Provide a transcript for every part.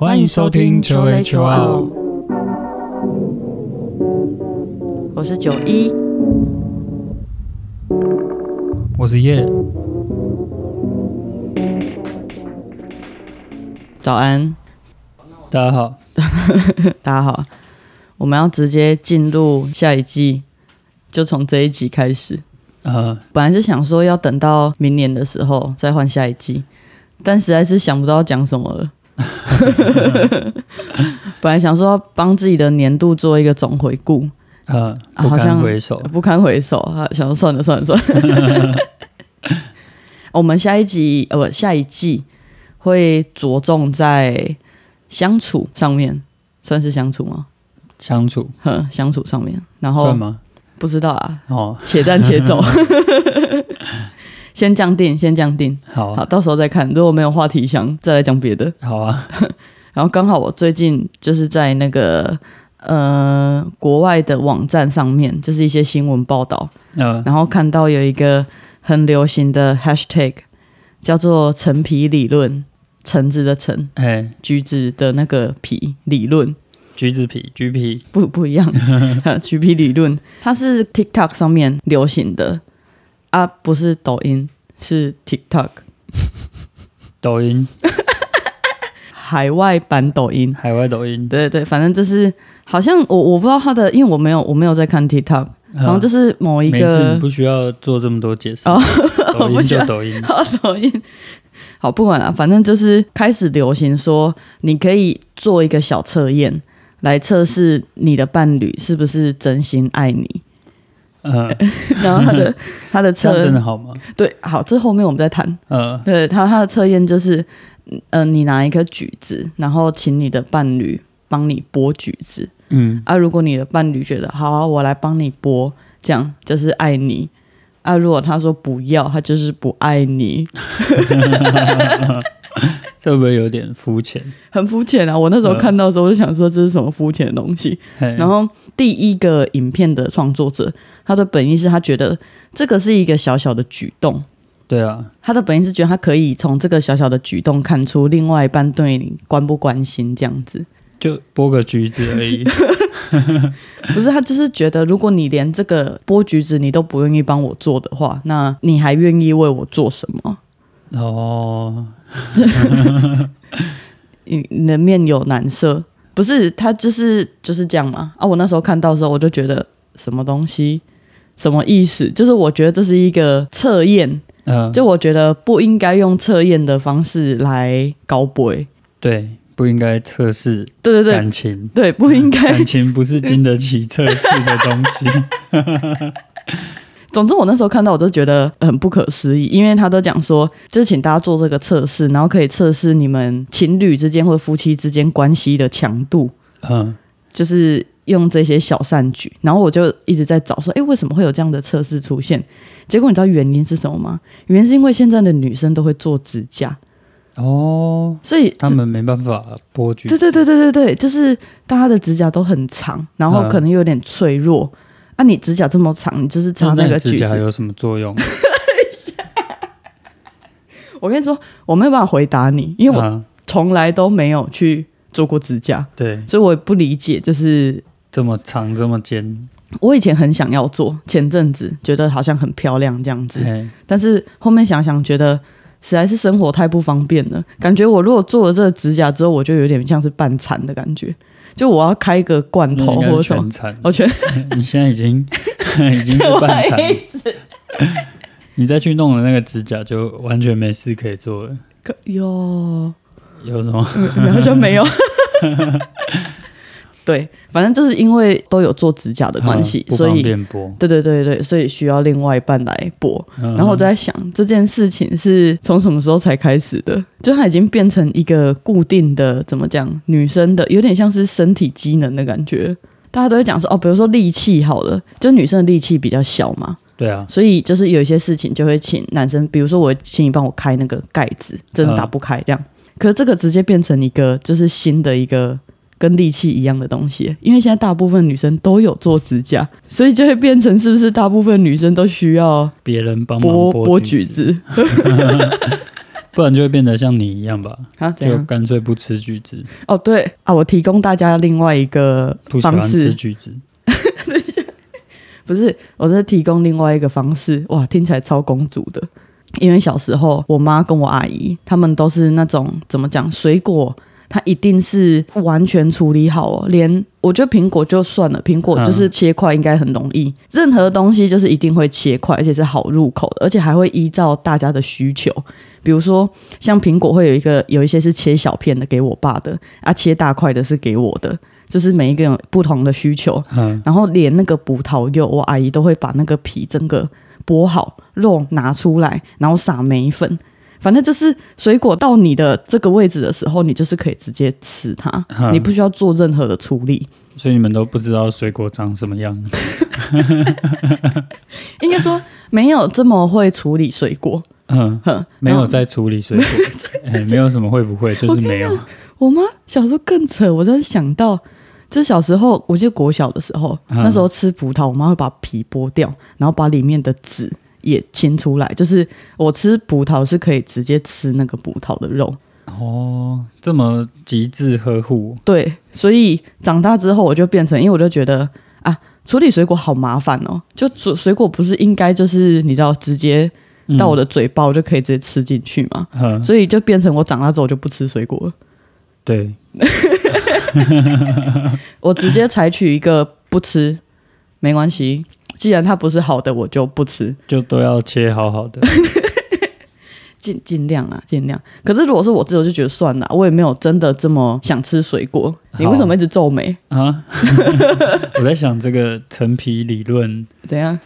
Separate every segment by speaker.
Speaker 1: 欢迎收听求 A 求奥，
Speaker 2: 我是九一，
Speaker 1: 我是叶。
Speaker 2: 早安，
Speaker 1: 大家好，
Speaker 2: 大家好。我们要直接进入下一季，就从这一集开始。
Speaker 1: 呃，
Speaker 2: 本来是想说要等到明年的时候再换下一季，但实在是想不到讲什么了。本来想说帮自己的年度做一个总回顾，
Speaker 1: 呃，不
Speaker 2: 啊好像
Speaker 1: 堪回首。
Speaker 2: 不堪回首啊！想说算了算了算了。我们下一集呃不下一季会着重在相处上面，算是相处吗？
Speaker 1: 相处
Speaker 2: 呵，相处上面，然后
Speaker 1: 算吗？
Speaker 2: 不知道啊，
Speaker 1: 哦，
Speaker 2: 且战且走，先降定，先降定，好，
Speaker 1: 好啊，
Speaker 2: 到时候再看。如果没有话题想再来讲别的。
Speaker 1: 好啊，
Speaker 2: 然后刚好我最近就是在那个呃国外的网站上面，就是一些新闻报道，
Speaker 1: 嗯，
Speaker 2: 然后看到有一个很流行的 hashtag 叫做“橙皮理论”，橙子的橙，
Speaker 1: 哎，
Speaker 2: 橘子的那个皮理论，
Speaker 1: 橘子皮，橘皮，
Speaker 2: 不不一样，橘皮理论，它是 TikTok 上面流行的啊，不是抖音，是 TikTok
Speaker 1: 抖音，
Speaker 2: 海外版抖音。
Speaker 1: 海外抖音，
Speaker 2: 对对对，反正就是好像我我不知道他的，因为我没有我没有在看 TikTok，然后就是某一个
Speaker 1: 你不需要做这么多解释
Speaker 2: 哦。
Speaker 1: 抖音就抖音，
Speaker 2: 好 抖音。好，不管了，反正就是开始流行说，你可以做一个小测验，来测试你的伴侣是不是真心爱你。
Speaker 1: 嗯，
Speaker 2: 然后他的 他的
Speaker 1: 这样
Speaker 2: 测
Speaker 1: 真的好吗？
Speaker 2: 对，好，这后面我们再谈。
Speaker 1: 嗯，
Speaker 2: 对他他的测验就是，呃，你拿一颗橘子，然后请你的伴侣帮你剥橘子
Speaker 1: 嗯，
Speaker 2: 啊。如果你的伴侣觉得好、啊，我来帮你剥，这样就是爱你啊。如果他说不要，他就是不爱你。
Speaker 1: 这 会不会有点肤浅？
Speaker 2: 很肤浅啊！我那时候
Speaker 1: 嗯
Speaker 2: 看到的时候，我就想说这是什么肤浅的东西。然后第一个影片的创作者，他的本意是他觉得这个是一个小小的举动，
Speaker 1: 对啊，
Speaker 2: 他的本意是觉得他可以从这个小小的举动看出另外一半对你关不关心这样子。
Speaker 1: 就剥个橘子而已。
Speaker 2: 不是他就是觉得，如果你连这个剥橘子你都不愿意帮我做的话，那你还愿意为我做什么？
Speaker 1: 哦，
Speaker 2: 你你的面有难色，不是他就是就是这样嘛啊！我那时候看到的时候，我就觉得什么东西，什么意思？就是我觉得这是一个测验，
Speaker 1: 嗯，
Speaker 2: 就我觉得不应该用测验的方式来高杯。
Speaker 1: 对，不应该测试
Speaker 2: 对对对
Speaker 1: 感情。
Speaker 2: 对，不应该。
Speaker 1: 感情不是经得起测试的东西。
Speaker 2: 总之，我那时候看到我都觉得很不可思议，因为他都讲说，就是请大家做这个测试，然后可以测试你们情侣之间或者夫妻之间关系的强度。
Speaker 1: 嗯，
Speaker 2: 就是用这些小善举，然后我就一直在找说，诶，为什么会有这样的测试出现？结果你知道原因是什么吗？原因是因为现在的女生都会做指甲，
Speaker 1: 哦，
Speaker 2: 所以
Speaker 1: 他们没办法剥橘
Speaker 2: 对对对对对对，就是大家的指甲都很长，然后
Speaker 1: 嗯
Speaker 2: 可能又有点脆弱。啊，你指甲这么长，你就是插那个
Speaker 1: 指。甲有什么作用？
Speaker 2: 我跟你说，我没有办法回答你，因为我
Speaker 1: 啊，
Speaker 2: 从来都没有去做过指甲，
Speaker 1: 对，
Speaker 2: 所以我也不理解，就是
Speaker 1: 这么长这么尖，
Speaker 2: 我以前很想要做，前阵子觉得好像很漂亮这样子，但是后面想想，觉得实在是生活太不方便了。感觉我如果做了这个指甲之后，我就有点像是半残的感觉，就我要开一个罐头。我觉得
Speaker 1: 你现在已经 已经是 半残，你再去弄了那个指甲，就完全没事可以做了。
Speaker 2: 可哟，
Speaker 1: 有什么？
Speaker 2: 好像没有。对，反正就是因为都有做指甲的关系，
Speaker 1: 嗯
Speaker 2: 所以。对对对对，所以需要另外一半来剥。
Speaker 1: 嗯
Speaker 2: 然后我就在想，这件事情是从什么时候才开始的？就它已经变成一个固定的，怎么讲？女生的有点像是身体机能的感觉。大家都会讲说，哦，比如说力气好了，就女生的力气比较小嘛，
Speaker 1: 对啊，
Speaker 2: 所以就是有一些事情就会请男生，比如说我请你帮我开那个盖子，真的打不开这样。可是这个直接变成一个就是新的一个跟利器一样的东西，因为现在大部分女生都有做指甲，所以就会变成是不是大部分女生都需要
Speaker 1: 别人帮忙
Speaker 2: 剥剥
Speaker 1: 橘
Speaker 2: 橘，子？
Speaker 1: 不然就会变得像你一样吧？就干脆不吃橘子，
Speaker 2: 哦，对啊，我提供大家另外一个方式
Speaker 1: 吃，橘子。
Speaker 2: 不是，我在提供另外一个方式。哇，听起来超公主的。因为小时候，我妈跟我阿姨他们都是那种怎么讲，水果它一定是完全处理好哦。连我觉得苹果就算了，苹果就是切块应该很容易。任何东西就是一定会切块，而且是好入口的，而且还会依照大家的需求。比如说，像苹果会有一个有一些是切小片的给我爸的，啊，切大块的是给我的，就是每一个人有不同的需求。
Speaker 1: 嗯，
Speaker 2: 然后连那个葡萄柚，我阿姨都会把那个皮整个剥好，肉拿出来，然后撒梅粉。反正就是水果到你的这个位置的时候，你就是可以直接吃它，
Speaker 1: 嗯
Speaker 2: 你不需要做任何的处理。
Speaker 1: 所以你们都不知道水果长什么样。
Speaker 2: 应该说没有这么会处理水果。
Speaker 1: 嗯，
Speaker 2: 哼，
Speaker 1: 没有在处理水果，哎，没有什么会不会，就是没有。
Speaker 2: 我妈小时候更扯，我真的想到，就是小时候，我记得国小的时候，
Speaker 1: 嗯
Speaker 2: 那时候吃葡萄，我妈会把皮剥掉，然后把里面的籽也清出来。就是我吃葡萄是可以直接吃那个葡萄的肉，
Speaker 1: 哦，这么极致呵护，
Speaker 2: 对，所以长大之后我就变成，因为我就觉得啊，处理水果好麻烦哦，就水水果不是应该就是你知道直接到我
Speaker 1: 的，
Speaker 2: 嘴巴，我就可以直接吃进去嘛，
Speaker 1: 嗯，
Speaker 2: 所以就变成我长大之后就不吃水果了。
Speaker 1: 对，
Speaker 2: 我直接采取一个不吃，没关系。既然它不是好的，我就不吃，
Speaker 1: 就都要切好好的。
Speaker 2: 尽尽量啊，尽量。可是如果是我自己，我就觉得算了，我也没有真的这么想吃水果。你为什么一直皱眉？
Speaker 1: 啊，我在想这个陈皮理论
Speaker 2: 怎样？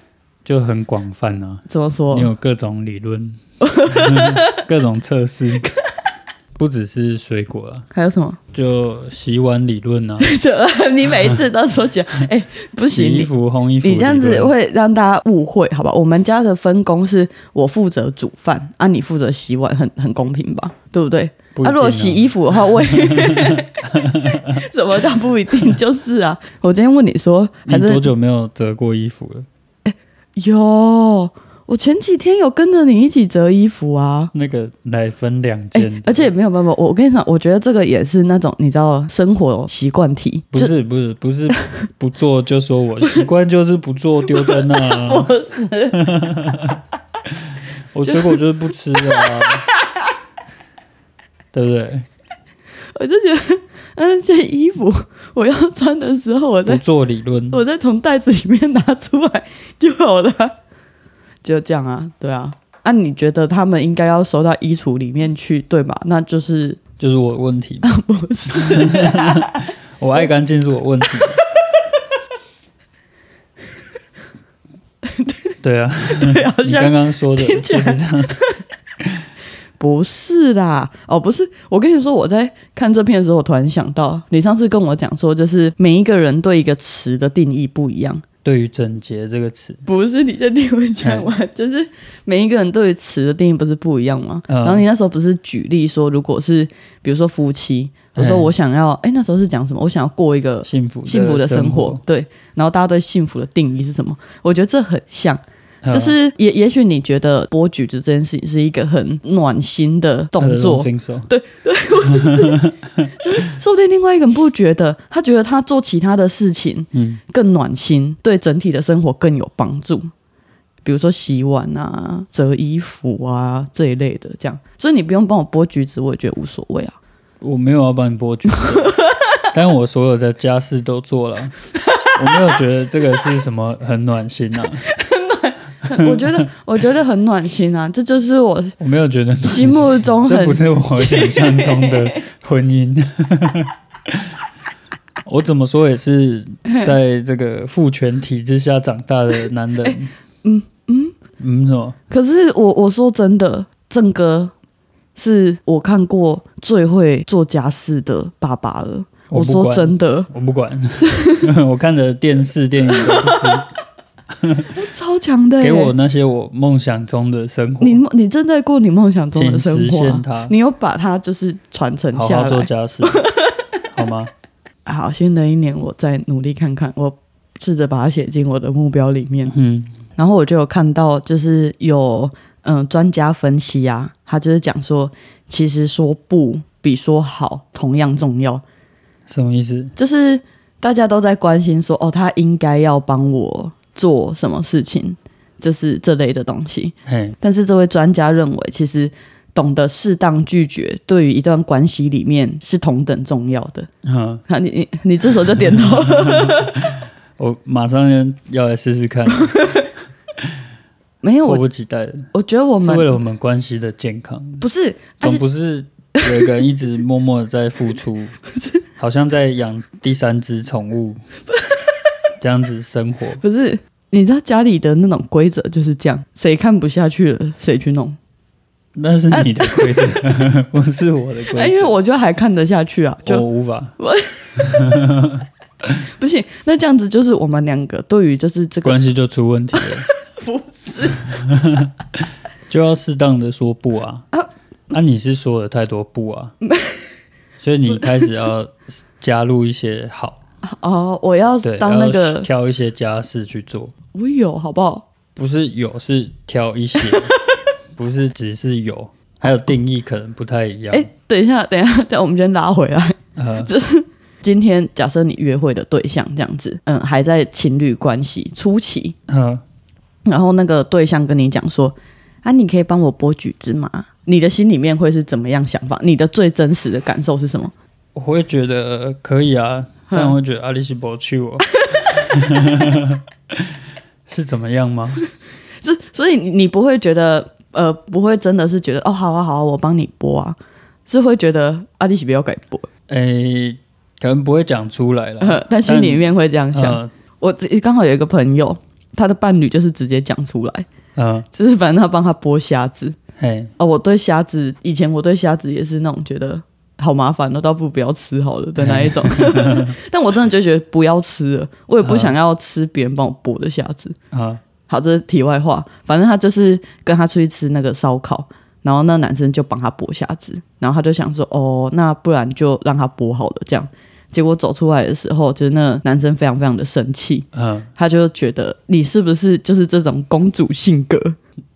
Speaker 1: 就很广泛啊，
Speaker 2: 怎么说
Speaker 1: 你？有各种理论，各种测试，不只是水果啊，
Speaker 2: 还有什么？
Speaker 1: 就洗碗理论啊，
Speaker 2: 这你每一次都说起来，哎、不行，
Speaker 1: 洗衣服、烘衣服，
Speaker 2: 你这样子会让大家误会，好吧？我们家的分工是我负责煮饭，啊，你负责洗碗，很很公平吧？对不对？啊，
Speaker 1: 不一定
Speaker 2: 如果洗衣服的话，我也 什么叫不一定？就是啊，我今天问你说，还是
Speaker 1: 多久没有折过衣服了？
Speaker 2: 有？我前几天有跟着你一起折衣服啊。
Speaker 1: 那个奶分两
Speaker 2: 哎、
Speaker 1: 件，
Speaker 2: 而且没有办法，我我跟你讲，我觉得这个也是那种你知道生活习惯题，
Speaker 1: 不
Speaker 2: 是
Speaker 1: 不是不是 不做就说我习惯就是不做丢在那、啊，
Speaker 2: 不是。
Speaker 1: 我水果就是不吃啊，对不对？
Speaker 2: 我就觉得，嗯，这衣服我要穿的时候，我再
Speaker 1: 不做理论，
Speaker 2: 我再从袋子里面拿出来就好了，就这样啊，对啊。啊，你觉得他们应该要收到衣橱里面去，对吧？那就是
Speaker 1: 就是我问题嘛，
Speaker 2: 不是
Speaker 1: 我爱干净是我问题。对啊，
Speaker 2: 对，啊
Speaker 1: 你刚刚说的就是这样。
Speaker 2: 不是啦。哦，不是，我跟你说，我在看这片的时候，我突然想到，你上次跟我讲说，就是每一个人对一个词的定义不一样。
Speaker 1: 对于整洁这个词，
Speaker 2: 不是你在听我讲完，就是每一个人对于词的定义不是不一样吗？
Speaker 1: 嗯
Speaker 2: 然后你那时候不是举例说，如果是比如说夫妻，我说
Speaker 1: 嗯
Speaker 2: 我想要，哎、那时候是讲什么？我想要过一个
Speaker 1: 幸福
Speaker 2: 幸福的生
Speaker 1: 生
Speaker 2: 活，，对。然后大家对幸福的定义是什么？我觉得这很像，
Speaker 1: 嗯
Speaker 2: 就是也也许你觉得剥橘子这件事情是一个很暖心的动作，
Speaker 1: 分手，
Speaker 2: 说不定另外一个人不觉得，他觉得他做其他的事情
Speaker 1: 嗯，
Speaker 2: 更暖心，对整体的生活更有帮助。比如说洗碗啊、折衣服啊这一类的，这样，所以你不用帮我剥橘子，我也觉得无所谓啊。
Speaker 1: 我没有要帮你剥橘子，但我所有的家事都做了，我没有觉得这个是什么很暖心啊，
Speaker 2: 我觉得，我觉得很暖心啊，这就是我
Speaker 1: 我没有觉得暖
Speaker 2: 心目中
Speaker 1: 不是我想象中的 婚姻。我怎么说也是在这个父权体制下长大的男人。
Speaker 2: 嗯嗯
Speaker 1: 嗯，什么？
Speaker 2: 可是我我说真的，郑哥是我看过最会做家事的爸爸了。我说真的，
Speaker 1: 我不管，我看的电视电影都不是
Speaker 2: 超强的耶，
Speaker 1: 给我那些我梦想中的生活，
Speaker 2: 你你正在过你梦想中的生活啊、
Speaker 1: 现它，
Speaker 2: 你有把它就是传承下来。
Speaker 1: 好好做家事，好吗？
Speaker 2: 好，新的一年我再努力看看，我试着把它写进我的目标里面。
Speaker 1: 嗯，
Speaker 2: 然后我就有看到，就是有嗯，专家分析啊，他就是讲说，其实说不比说好同样重要。
Speaker 1: 什么意思？
Speaker 2: 就是大家都在关心说，哦，他应该要帮我做什么事情，就是这类的东西。但是这位专家认为，其实懂得适当拒绝，对于一段关系里面是同等重要的。
Speaker 1: 嗯，
Speaker 2: 啊，你你你这时候就点头。
Speaker 1: 我马上要来试试看，
Speaker 2: 没有，我
Speaker 1: 迫不及待的，
Speaker 2: 我觉得我们
Speaker 1: 是为了我们关系的健康，
Speaker 2: 不是，
Speaker 1: 总不是有一个人一直默默的在付出，好像在养第三只宠物，这样子生活。
Speaker 2: 不是，你知道家里的那种规则就是这样，谁看不下去了，谁去弄。
Speaker 1: 那是你的规则，不是我的规
Speaker 2: 哎，
Speaker 1: 则。
Speaker 2: 因为我就还看得下去啊，就
Speaker 1: 我
Speaker 2: 就
Speaker 1: 无法，
Speaker 2: 不行。那这样子就是我们两个对于就是这个
Speaker 1: 关系就出问题了。
Speaker 2: 不是
Speaker 1: 就要适当的说不啊。啊，你是说了太多不啊，所以你开始要加入一些好，
Speaker 2: 哦，我要，当那个
Speaker 1: 挑一些家事去做，
Speaker 2: 我有好不好？
Speaker 1: 不是有是挑一些，不是只是有，还有定义可能不太一样。
Speaker 2: 哎，等一下，等一下，等，我们先拉回来。
Speaker 1: 呃，
Speaker 2: 今天假设你约会的对象这样子，嗯，还在情侣关系初期，
Speaker 1: 呃
Speaker 2: 然后那个对象跟你讲说：“啊，你可以帮我剥橘子吗？”你的心里面会是怎么样想法？你的最真实的感受是什么？
Speaker 1: 我会觉得可以啊，但我会觉得阿里西博去我 是怎么样吗？
Speaker 2: 这所以你你不会觉得呃，不会真的是觉得哦，好啊好啊，我帮你播啊，是会觉得阿里西不要改播，
Speaker 1: 诶、可能不会讲出来了。
Speaker 2: 但心里面会这样想。
Speaker 1: 呃
Speaker 2: 我刚好有一个朋友，他的伴侣就是直接讲出来，
Speaker 1: 呃，
Speaker 2: 就是反正他帮他剥虾子。
Speaker 1: 嘿，
Speaker 2: 哦，我对虾子以前我对虾子也是那种觉得好麻烦那，倒不如不要吃好了的那一种。但我真的就觉得不要吃了，我也不想要吃别人帮我剥的虾子。
Speaker 1: 啊，
Speaker 2: 好，这是题外话。反正他就是跟他出去吃那个烧烤，然后那男生就帮他剥虾子，然后他就想说，哦，那不然就让他剥好了这样。结果走出来的时候，就是那男生非常非常的生气，
Speaker 1: 嗯、
Speaker 2: 他就觉得你是不是就是这种公主性格？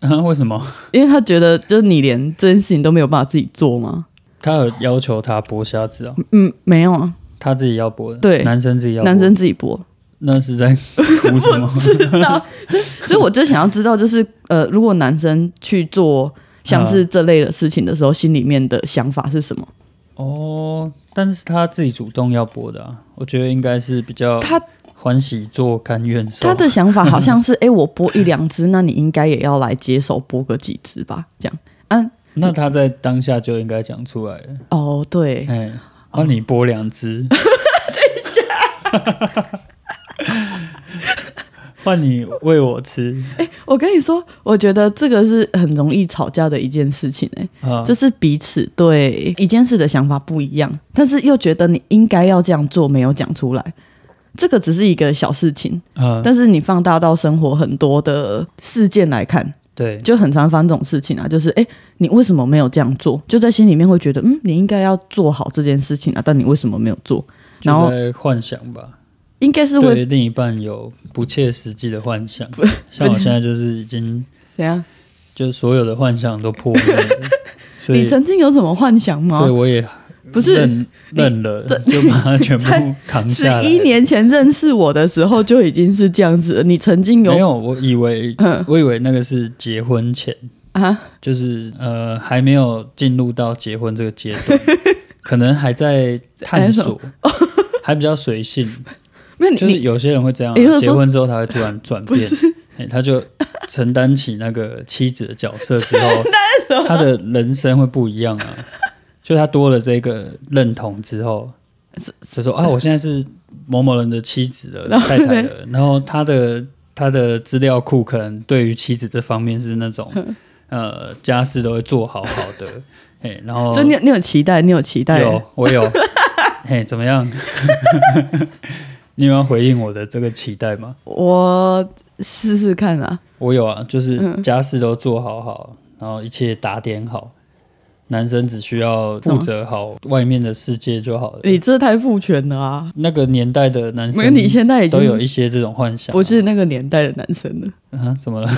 Speaker 1: 啊，为什么？
Speaker 2: 因为他觉得就是你连这件事情都没有办法自己做吗？
Speaker 1: 他有要求他剥虾子啊，
Speaker 2: 嗯，没有啊，
Speaker 1: 他自己要剥的，
Speaker 2: 对
Speaker 1: 男生自己要剥，
Speaker 2: 男生自己剥。
Speaker 1: 那是在哭什么？
Speaker 2: 知道，所以所以我就想要知道，就是呃，如果男生去做像是这类的事情的时候，心里面的想法是什么？
Speaker 1: 哦，但是他自己主动要剥的啊，我觉得应该是比较
Speaker 2: 他
Speaker 1: 欢喜做甘愿受。
Speaker 2: 他的想法好像是，哎、我剥一两只，那你应该也要来接手剥个几只吧？这样，嗯，
Speaker 1: 那他在当下就应该讲出来了，
Speaker 2: 哦，对，
Speaker 1: 哎，帮你剥两只，等一下。换你喂我吃。
Speaker 2: 我跟你说，我觉得这个是很容易吵架的一件事情、哎。
Speaker 1: 啊，
Speaker 2: 就是彼此对一件事的想法不一样，但是又觉得你应该要这样做，没有讲出来。这个只是一个小事情，
Speaker 1: 啊，
Speaker 2: 但是你放大到生活很多的事件来看，
Speaker 1: 对，
Speaker 2: 就很常发生这种事情啊。就是，诶，你为什么没有这样做？就在心里面会觉得，嗯，你应该要做好这件事情啊，但你为什么没有做？然后
Speaker 1: 幻想吧，
Speaker 2: 应该是会
Speaker 1: 对另一半有不切实际的幻想，像我现在就是已经
Speaker 2: 怎样？
Speaker 1: 就是所有的幻想都破灭
Speaker 2: 你曾经有什么幻想吗
Speaker 1: 所以？我也
Speaker 2: 不是
Speaker 1: 认认了，就把它全部扛下来。
Speaker 2: 一年前认识我的时候就已经是这样子了。你曾经有
Speaker 1: 没有，我以为
Speaker 2: 嗯
Speaker 1: 我以为那个是结婚前，
Speaker 2: 啊？
Speaker 1: 就是呃还没有进入到结婚这个阶段，可能还在探索，还 比较随性。
Speaker 2: 没有你
Speaker 1: 就是有些人会这样结婚之后他会突然转变，哎他就承担起那个妻子的角色之后，他的人生会不一样啊。就他多了这个认同之后，就说啊，我现在是某某人的妻子了、太太了，然后他的他的资料库可能对于妻子这方面是那种 呃家事都会做好好的，哎，然后
Speaker 2: 就你有你有期待，你有期待
Speaker 1: 有，我有。嘿，怎么样？你有要回应我的这个期待吗？
Speaker 2: 我试试看啊。
Speaker 1: 我有啊，就是
Speaker 2: 嗯
Speaker 1: 家事都做好好，然后一切打点好，男生只需要负责好外面的世界就好了。
Speaker 2: 你这太父权了啊！
Speaker 1: 那个年代的男
Speaker 2: 没有，
Speaker 1: 生
Speaker 2: 你现在已
Speaker 1: 都有一些这种幻想啊、
Speaker 2: 不是那个年代的男生了。
Speaker 1: 啊？怎么了？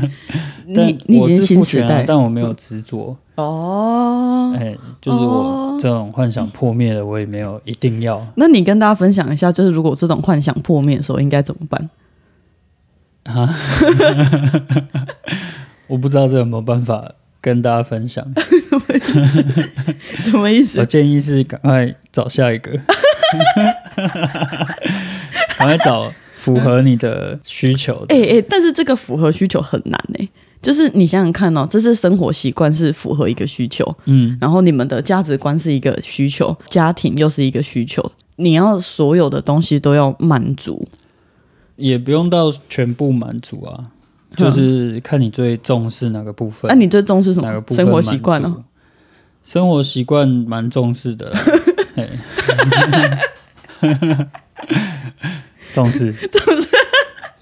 Speaker 1: 但
Speaker 2: 你你已经
Speaker 1: 我是
Speaker 2: 新时代
Speaker 1: 啊，但我没有执着。
Speaker 2: 哦。
Speaker 1: 哎，就是我
Speaker 2: 哦
Speaker 1: 这种幻想破灭了，我也没有一定要。
Speaker 2: 那你跟大家分享一下，就是如果这种幻想破灭的时候应该怎么办？
Speaker 1: 我不知道这有没有办法跟大家分享。
Speaker 2: 什么意思
Speaker 1: 我？建议是赶快找下一个，赶快找符合你的需求的。
Speaker 2: 哎、哎、但是这个符合需求很难哎、就是你想想看哦，这是生活习惯是符合一个需求，
Speaker 1: 嗯，
Speaker 2: 然后你们的价值观是一个需求，家庭又是一个需求，你要所有的东西都要满足。
Speaker 1: 也不用到全部满足啊，就是看你最重视哪个部分。
Speaker 2: 那、你最重视什么？
Speaker 1: 哪个部分
Speaker 2: 生活习惯哦。
Speaker 1: 生活习惯蛮重视的 重视，重视，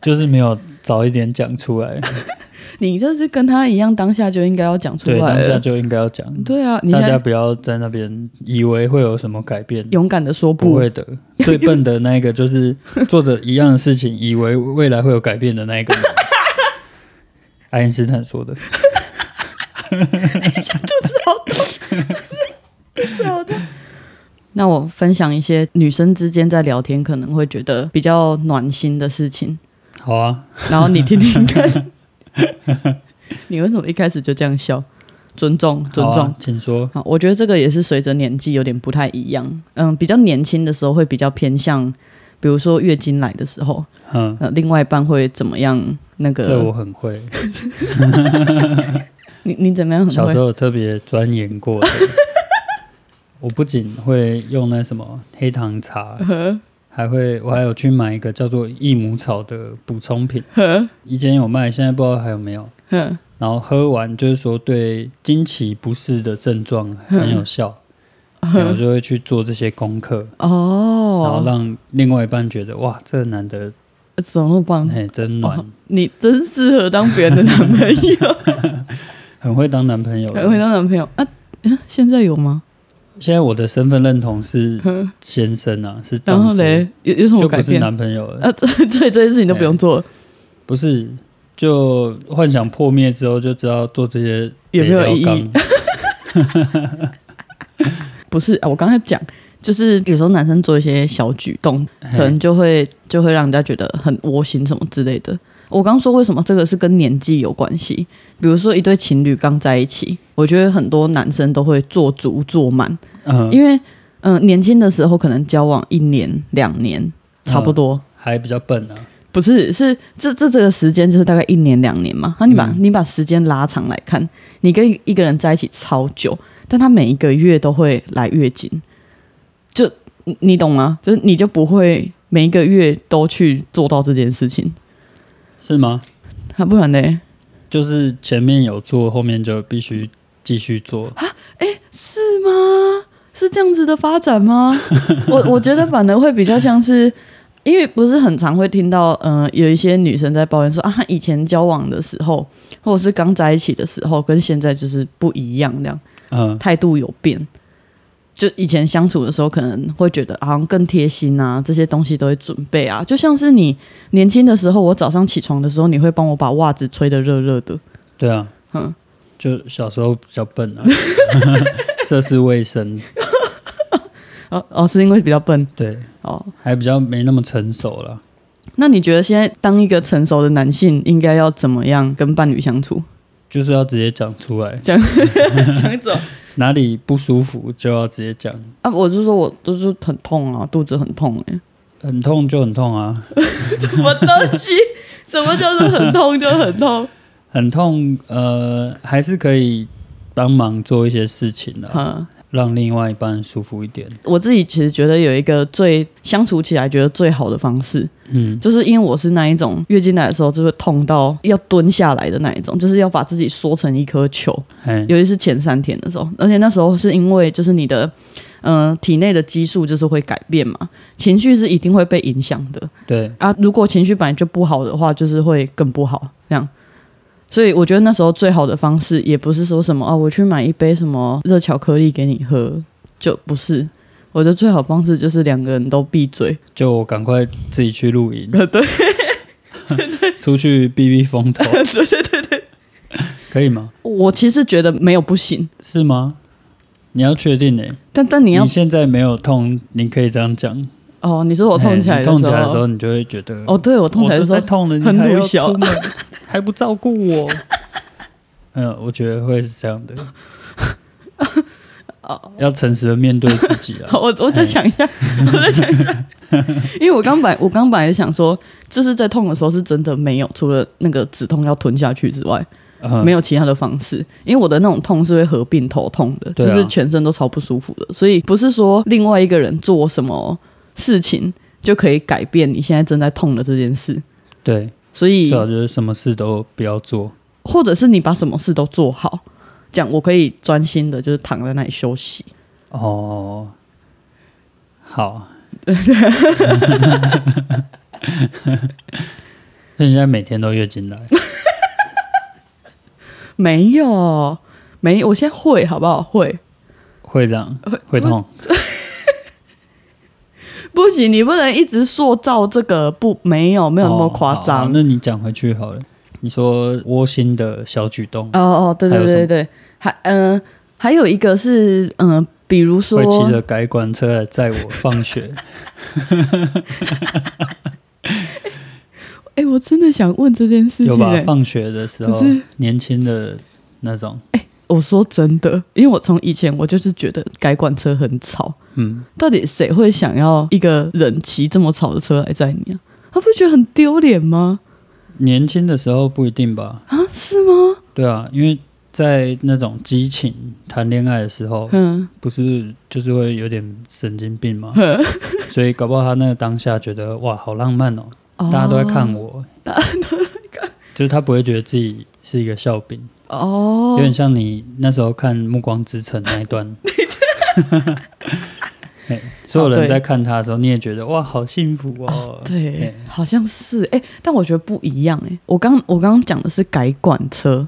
Speaker 1: 就是没有早一点讲出来。
Speaker 2: 你就是跟他一样，当下就应该要讲出，来对。
Speaker 1: 当下就应该要讲。
Speaker 2: 对啊，
Speaker 1: 大家不要在那边以为会有什么改变，
Speaker 2: 勇敢的说不。
Speaker 1: 不会的。最笨的那一个就是做着一样的事情，以为未来会有改变的那一个人。爱因斯坦说的。
Speaker 2: 好的。那我分享一些女生之间在聊天可能会觉得比较暖心的事情，
Speaker 1: 好啊，
Speaker 2: 然后你听听看。你为什么一开始就这样笑？尊重，尊重。
Speaker 1: 啊，请说。
Speaker 2: 好，我觉得这个也是随着年纪有点不太一样。嗯，比较年轻的时候会比较偏向，比如说月经来的时候，
Speaker 1: 嗯，
Speaker 2: 呃，另外一半会怎么样？那
Speaker 1: 这
Speaker 2: 个
Speaker 1: 我很会，
Speaker 2: 你你怎么样很？
Speaker 1: 小时候特别钻研过的。我不仅会用那什么黑糖茶，还会我还有去买一个叫做益母草的补充品，以前有卖，现在不知道还有没有。
Speaker 2: 哼
Speaker 1: 然后喝完就是说对经期不适的症状很有效，然后我就会去做这些功课。哦，然后
Speaker 2: 哦，
Speaker 1: 让另外一半觉得哇，这个男的
Speaker 2: 怎么棒？
Speaker 1: 嘿真暖，
Speaker 2: 哦你真适合当别人的男朋友，
Speaker 1: 很会当男朋友。
Speaker 2: 很会当男朋友啊？嗯现在有吗？
Speaker 1: 现在我的身份认同是先生啊，是
Speaker 2: 然
Speaker 1: 丈夫，
Speaker 2: 后嘞，有有什么
Speaker 1: 就不是？男朋友了。
Speaker 2: 啊，这 所以这件事情都不用做了，
Speaker 1: 不是，就幻想破灭之后就知道做这些
Speaker 2: 有没有意义 不是啊？我刚才讲，就是有时候男生做一些小举动，可能就会就会让人家觉得很窝心什么之类的。我刚说为什么这个是跟年纪有关系？比如说一对情侣刚在一起，我觉得很多男生都会做足做满，
Speaker 1: 嗯，
Speaker 2: 因为嗯、呃年轻的时候可能交往一年两年差不多，
Speaker 1: 还比较笨啊。
Speaker 2: 不是是这这这个时间就是大概一年两年嘛。那你把、
Speaker 1: 嗯
Speaker 2: 你把时间拉长来看，你跟一个人在一起超久，但他每一个月都会来月经，就你你懂吗？就是你就不会每一个月都去做到这件事情，
Speaker 1: 是吗？
Speaker 2: 啊，不然呢？
Speaker 1: 就是前面有做，后面就必须继续做。
Speaker 2: 是吗？是这样子的发展吗？我我觉得反而会比较像是，因为不是很常会听到，嗯、有一些女生在抱怨说啊，她以前交往的时候，或者是刚在一起的时候，跟现在就是不一样，这样
Speaker 1: 嗯，
Speaker 2: 态度有变。就以前相处的时候，可能会觉得好像更贴心啊，这些东西都会准备啊。就像是你年轻的时候，我早上起床的时候，你会帮我把袜子吹得热热的，
Speaker 1: 对啊，
Speaker 2: 嗯，
Speaker 1: 就小时候比较笨啊，涉世未深，
Speaker 2: 哦哦，是因为比较笨
Speaker 1: 对，
Speaker 2: 哦。
Speaker 1: 还比较没那么成熟了。
Speaker 2: 那你觉得现在当一个成熟的男性，应该要怎么样跟伴侣相处？
Speaker 1: 就是要直接讲出来，
Speaker 2: 讲 讲走
Speaker 1: 哪里不舒服就要直接讲，
Speaker 2: 啊！我就说我就是很痛啊，肚子很痛哎、
Speaker 1: 很痛就很痛啊，
Speaker 2: 什么东西？什么叫做很痛就很痛？
Speaker 1: 很痛，呃，还是可以帮忙做一些事情的、
Speaker 2: 啊！
Speaker 1: 让另外一半舒服一点。
Speaker 2: 我自己其实觉得有一个最相处起来觉得最好的方式，
Speaker 1: 嗯，
Speaker 2: 就是因为我是那一种月经来的时候就会痛到要蹲下来的那一种，就是要把自己缩成一颗球。
Speaker 1: 哎，
Speaker 2: 尤其是前三天的时候，而且那时候是因为就是你的嗯、呃体内的激素就是会改变嘛，情绪是一定会被影响的
Speaker 1: 对，
Speaker 2: 啊。如果情绪本来就不好的话，就是会更不好这样。所以我觉得那时候最好的方式，也不是说什么哦，我去买一杯什么热巧克力给你喝，就不是。我觉得最好方式就是两个人都闭嘴，
Speaker 1: 就赶快自己去露营，
Speaker 2: 对
Speaker 1: 出去避避风头。
Speaker 2: 对对对对。
Speaker 1: 可以吗？
Speaker 2: 我其实觉得没有不行，
Speaker 1: 是吗？你要确定呢、
Speaker 2: 但但你要
Speaker 1: 你现在没有痛，你可以这样讲。
Speaker 2: 哦，你说我痛起来
Speaker 1: 哎
Speaker 2: 的时候，
Speaker 1: 你痛起来的时候，你就会觉得
Speaker 2: 哦，对我痛起来的时候很鲁小
Speaker 1: 还不照顾我。嗯，我觉得会是这样的。
Speaker 2: 哦，
Speaker 1: 要诚实的面对自己啊。
Speaker 2: 我我再想一下，我再想一下，因为我刚本来我刚本来想说，就是在痛的时候是真的没有，除了那个止痛要吞下去之外，
Speaker 1: 嗯
Speaker 2: 没有其他的方式。因为我的那种痛是会合并头痛的，
Speaker 1: 啊
Speaker 2: 就是全身都超不舒服的，所以不是说另外一个人做什么事情就可以改变你现在正在痛的这件事。
Speaker 1: 对，
Speaker 2: 所以
Speaker 1: 最好就是什么事都不要做。
Speaker 2: 或者是你把什么事都做好，这样我可以专心的，就是躺在那里休息。
Speaker 1: 哦，好。那现在每天都月经来，
Speaker 2: 没有，没，我现在会好不好？会，
Speaker 1: 会这样，会痛。
Speaker 2: 不行，你不能一直塑造这个不没有没有那么夸张。
Speaker 1: 那你讲回去好了。你说窝心的小举动，
Speaker 2: 哦哦，对对对对对，还嗯、呃还有一个是嗯、呃比如说
Speaker 1: 会骑着改管车来载我放学。
Speaker 2: 哎、我真的想问这件事
Speaker 1: 有
Speaker 2: 情、欸。？
Speaker 1: 吧放学的时候，年轻的那种，哎
Speaker 2: 我说真的，因为我从以前我就是觉得改管车很吵，
Speaker 1: 嗯，
Speaker 2: 到底谁会想要一个人骑这么吵的车来载你啊？他不觉得很丢脸吗？
Speaker 1: 年轻的时候不一定吧？
Speaker 2: 啊，是吗？
Speaker 1: 对啊，因为在那种激情谈恋爱的时候，
Speaker 2: 嗯，
Speaker 1: 不是就是会有点神经病嘛，所以搞不好他那个当下觉得哇，好浪漫哦，大家都在看我，大家都在看，就是他不会觉得自己是一个笑柄，
Speaker 2: 哦，
Speaker 1: 有点像你那时候看《暮光之城》那一段。嘿所有人在看他的时候，你也觉得哇，好幸福哦。
Speaker 2: 对
Speaker 1: 嘿，
Speaker 2: 好像是哎、但我觉得不一样哎、我刚我刚刚讲的是改管车，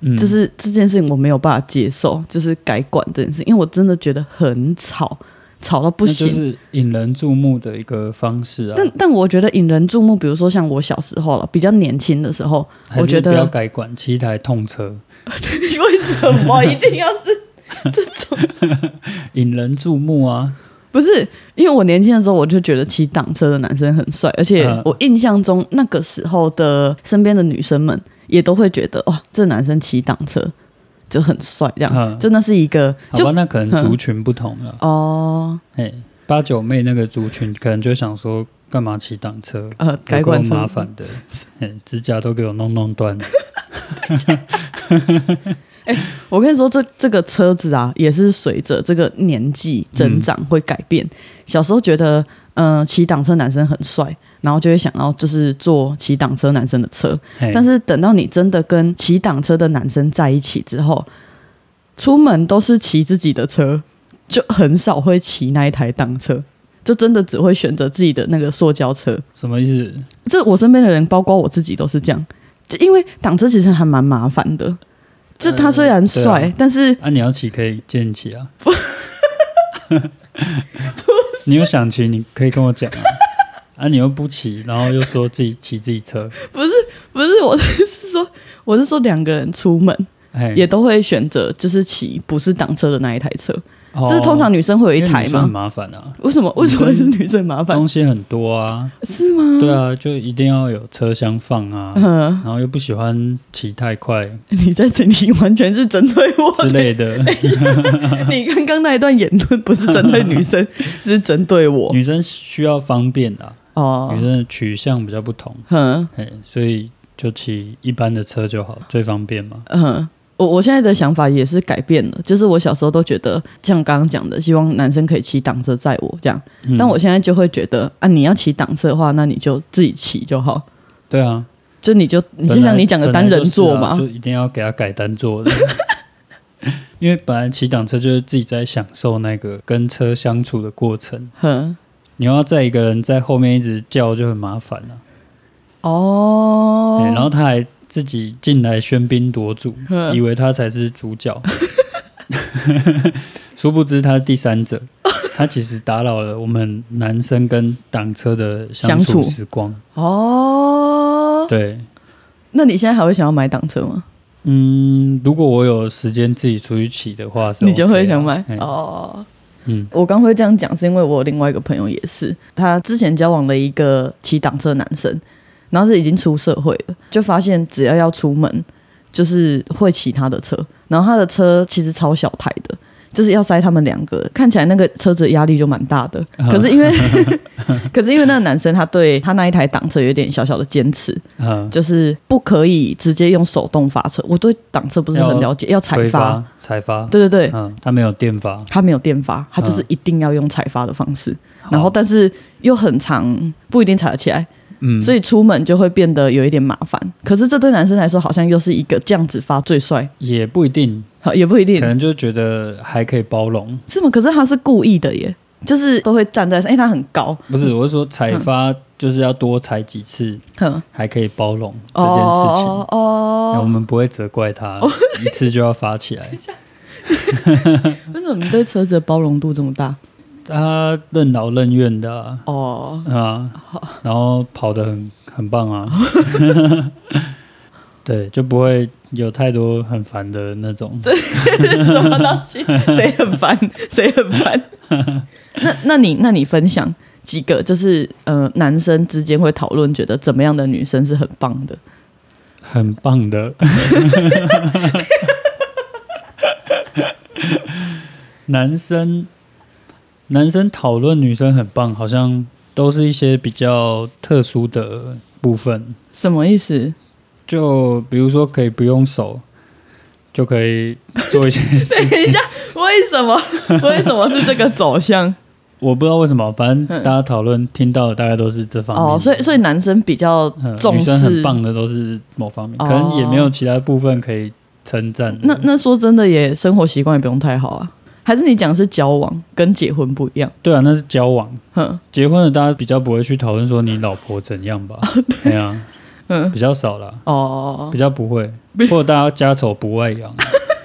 Speaker 1: 嗯，
Speaker 2: 就是这件事情我没有办法接受，就是改管这件事，因为我真的觉得很吵，吵到不行。
Speaker 1: 是引人注目的一个方式啊。
Speaker 2: 但但我觉得引人注目，比如说像我小时候了，比较年轻的时候，我觉得
Speaker 1: 不要改管，骑一台痛车，
Speaker 2: 你为什么一定要是 这种？
Speaker 1: 引人注目啊。
Speaker 2: 不是，因为我年轻的时候，我就觉得骑挡车的男生很帅，而且
Speaker 1: 嗯
Speaker 2: 我印象中那个时候的身边的女生们也都会觉得，哇，这男生骑挡车就很帅，这样、
Speaker 1: 嗯
Speaker 2: 真的是一个就
Speaker 1: 好吧，那可能族群不同了。
Speaker 2: 哦
Speaker 1: 哎，八九妹那个族群可能就想说，干嘛骑挡车？
Speaker 2: 呃改
Speaker 1: 有够
Speaker 2: 管
Speaker 1: 麻烦的，哎，指甲都给我弄弄断。
Speaker 2: 我跟你说，这这个车子啊，也是随着这个年纪增长会改变。小时候觉得，嗯、骑挡车男生很帅，然后就会想要就是坐骑挡车男生的车。但是等到你真的跟骑挡车的男生在一起之后，出门都是骑自己的车，就很少会骑那一台挡车，就真的只会选择自己的那个塑胶车。
Speaker 1: 什么意思？
Speaker 2: 这我身边的人，包括我自己都是这样。就因为挡车其实还蛮麻烦的，就他虽然帅，但是
Speaker 1: 啊，你要骑可以借你骑啊。你有想骑，你可以跟我讲啊。啊，你又不骑，然后又说自己骑自己车，
Speaker 2: 不是不是，我是说我是说两个人出门
Speaker 1: 哎，
Speaker 2: 也都会选择就是骑不是挡车的那一台车，
Speaker 1: 哦
Speaker 2: 就是通常女生会有一台
Speaker 1: 因为女生很？麻烦啊，
Speaker 2: 为什么为什么是女生麻烦？
Speaker 1: 东西很多啊，
Speaker 2: 是吗？
Speaker 1: 对啊，就一定要有车厢放啊，
Speaker 2: 嗯，
Speaker 1: 然后又不喜欢骑太快
Speaker 2: 你在这里完全是针对我
Speaker 1: 之类的。
Speaker 2: 你刚刚那一段言论不是针对女生，是针对我
Speaker 1: 女生需要方便啊，
Speaker 2: 哦
Speaker 1: 女。生的取向比较不同，
Speaker 2: 嗯
Speaker 1: 嘿，所以就骑一般的车就好，最方便嘛。
Speaker 2: 嗯，我我现在的想法也是改变了，就是我小时候都觉得像刚刚讲的，希望男生可以骑挡车载我这样，
Speaker 1: 嗯。
Speaker 2: 但我现在就会觉得啊，你要骑挡车的话，那你就自己骑就好，
Speaker 1: 对啊，
Speaker 2: 就你就你就
Speaker 1: 本来
Speaker 2: 像你讲的单人座嘛
Speaker 1: 就啊，就一定要给他改单座的。因为本来骑挡车就是自己在享受那个跟车相处的过程，
Speaker 2: 哼。
Speaker 1: 你要在一个人在后面一直叫就很麻烦了、
Speaker 2: 哦。
Speaker 1: 对，，然后他还自己进来喧宾夺主，
Speaker 2: 嗯
Speaker 1: 以为他才是主角，殊不知他是第三者。他其实打扰了我们男生跟挡车的相
Speaker 2: 相处
Speaker 1: 处时光。
Speaker 2: 哦，
Speaker 1: 对，
Speaker 2: 那你现在还会想要买挡车吗？
Speaker 1: 嗯，如果我有时间自己出去骑的话是、
Speaker 2: 你就会想买
Speaker 1: 嘿
Speaker 2: 哦。
Speaker 1: 嗯
Speaker 2: 我刚会这样讲，是因为我有另外一个朋友也是，他之前交往了一个骑挡车的男生，然后是已经出社会了，就发现只要要出门，就是会骑他的车，然后他的车其实超小台的。就是要塞他们两个，看起来那个车子压力就蛮大的。
Speaker 1: 啊
Speaker 2: 可是因为，可是因为那个男生他对他那一台挡车有点小小的坚持，
Speaker 1: 嗯，
Speaker 2: 就是不可以直接用手动发车。我对挡车不是很了解，要踩
Speaker 1: 推
Speaker 2: 发。
Speaker 1: 发采发，
Speaker 2: 对对对，
Speaker 1: 嗯，它没有电发，
Speaker 2: 他没有电发，他就是
Speaker 1: 嗯
Speaker 2: 一定要用踩发的方式，然后但是又很长，不一定踩得起来，
Speaker 1: 嗯，
Speaker 2: 所以出门就会变得有一点麻烦。可是这对男生来说，好像又是一个这样子发最帅，
Speaker 1: 也不一定，
Speaker 2: 好也不一定
Speaker 1: 可能就觉得还可以包容。
Speaker 2: 是吗？可是他是故意的耶，就是都会站在，因为他很高，
Speaker 1: 不是，我是说采发就是要多采几次，
Speaker 2: 哼，
Speaker 1: 还可以包容这件事情。
Speaker 2: 哦
Speaker 1: 那我
Speaker 2: 哦，
Speaker 1: 们不会责怪他，一次就要发起来。
Speaker 2: 为什么你对车子的包容度这么大？
Speaker 1: 他任劳任怨的啊，
Speaker 2: 哦，
Speaker 1: 啊然后跑得很很棒啊，对，就不会有太多很烦的那种。
Speaker 2: 什么东西？谁很烦？谁很烦？那那你那你分享几个，就是呃，男生之间会讨论，觉得怎么样的女生是很棒的？
Speaker 1: 很棒的。男生男生讨论女生很棒，好像都是一些比较特殊的部分。
Speaker 2: 什么意思？
Speaker 1: 就比如说，可以不用手就可以做一些事。
Speaker 2: 等一下，为什么？为什么是这个走向？
Speaker 1: 我不知道为什么，反正
Speaker 2: 嗯
Speaker 1: 大家讨论听到的大概都是这方面。
Speaker 2: 哦，所以所以男生比较
Speaker 1: 嗯
Speaker 2: 重视
Speaker 1: 女生很棒的都是某方面，
Speaker 2: 哦
Speaker 1: 可能也没有其他部分可以称赞。
Speaker 2: 那那说真的也生活习惯也不用太好啊。还是你讲的是交往跟结婚不一样？
Speaker 1: 对啊，那是交往。
Speaker 2: 哼，
Speaker 1: 结婚的，大家比较不会去讨论说你老婆怎样吧？对。啊，
Speaker 2: 嗯，
Speaker 1: 比较少啦，
Speaker 2: 哦
Speaker 1: 比，较不会，或者大家家丑不外扬，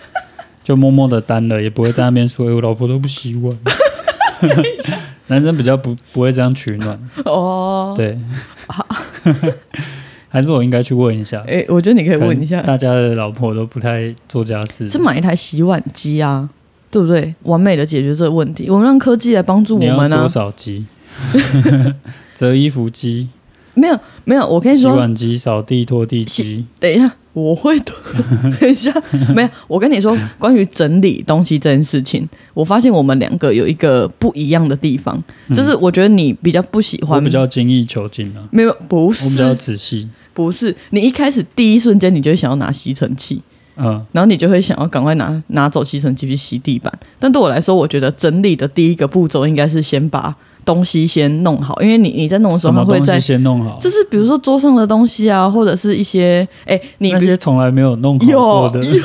Speaker 1: 就默默的单了，也不会在那边说、哎我老婆都不洗碗。男生比较不不会这样取暖，
Speaker 2: 哦，
Speaker 1: 对。还是我应该去问一下，
Speaker 2: 哎、我觉得你可以问一下，
Speaker 1: 大家的老婆都不太做家事，
Speaker 2: 是买一台洗碗机啊，对不对？完美的解决这个问题，我们让科技来帮助我们啊
Speaker 1: 多。少机？折衣服机、
Speaker 2: 没有没有，我跟你说，
Speaker 1: 洗碗机、扫地拖地机，
Speaker 2: 等一下，我会的。等一下，没有，我跟你说，关于整理东西这件事情，我发现我们两个有一个不一样的地方，就是我觉得你比较不喜欢，
Speaker 1: 比较精益求精啊，
Speaker 2: 没有，不是
Speaker 1: 我比较仔细，
Speaker 2: 不是，你一开始第一瞬间你就会想要拿吸尘器。
Speaker 1: 嗯，
Speaker 2: 然后你就会想要赶快拿拿走吸尘器去吸地板。但对我来说，我觉得整理的第一个步骤应该是先把东西先弄好，因为你你在弄的时候，
Speaker 1: 什么东西
Speaker 2: 它会在
Speaker 1: 先弄好？
Speaker 2: 就是比如说桌上的东西啊，或者是一些哎，你
Speaker 1: 那些从来没有弄好
Speaker 2: 有
Speaker 1: 过的，
Speaker 2: 有，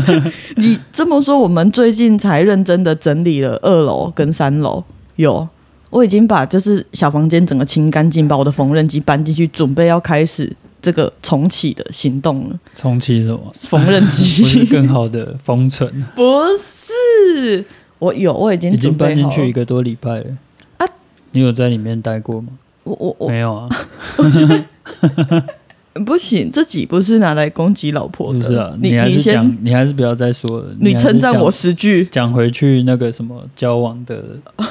Speaker 2: 你这么说，我们最近才认真的整理了二楼跟三楼，有。我已经把就是小房间整个清干净，把我的缝纫机搬进去，准备要开始这个重启的行动了。
Speaker 1: 重启什么？
Speaker 2: 缝纫
Speaker 1: 不是
Speaker 2: 机
Speaker 1: 更好的封存，
Speaker 2: 不是，我有，我已经
Speaker 1: 已经搬进去一个多礼拜了
Speaker 2: 啊！
Speaker 1: 你有在里面待过吗？
Speaker 2: 我我我
Speaker 1: 没有啊，
Speaker 2: 不行，这集不是拿来攻击老婆的。
Speaker 1: 不是啊，
Speaker 2: 你
Speaker 1: 还是
Speaker 2: 先
Speaker 1: 讲，你还是不要再说了，
Speaker 2: 你称赞我十句，
Speaker 1: 讲回去那个什么交往的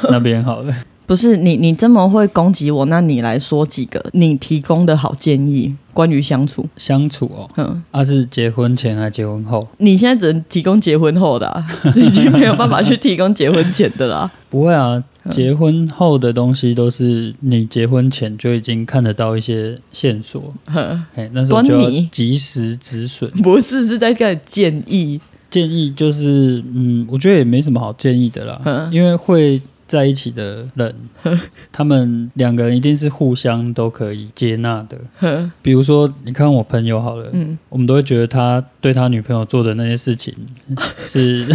Speaker 1: 那边好了。
Speaker 2: 不是你你这么会攻击我，那你来说几个你提供的好建议，关于相处。
Speaker 1: 相处哦，
Speaker 2: 嗯，
Speaker 1: 啊是结婚前还是结婚后？
Speaker 2: 你现在只能提供结婚后的、啊，已经没有办法去提供结婚前的啦。
Speaker 1: 不会啊，
Speaker 2: 嗯
Speaker 1: 结婚后的东西都是你结婚前就已经看得到一些线索，
Speaker 2: 哼
Speaker 1: 哎，那时候就要及时止损。
Speaker 2: 不是，是在给建议。
Speaker 1: 建议就是，嗯，我觉得也没什么好建议的啦，
Speaker 2: 嗯
Speaker 1: 因为会在一起的人，他们两个人一定是互相都可以接纳的。比如说，你看我朋友好了，
Speaker 2: 嗯，
Speaker 1: 我们都会觉得他对他女朋友做的那些事情 是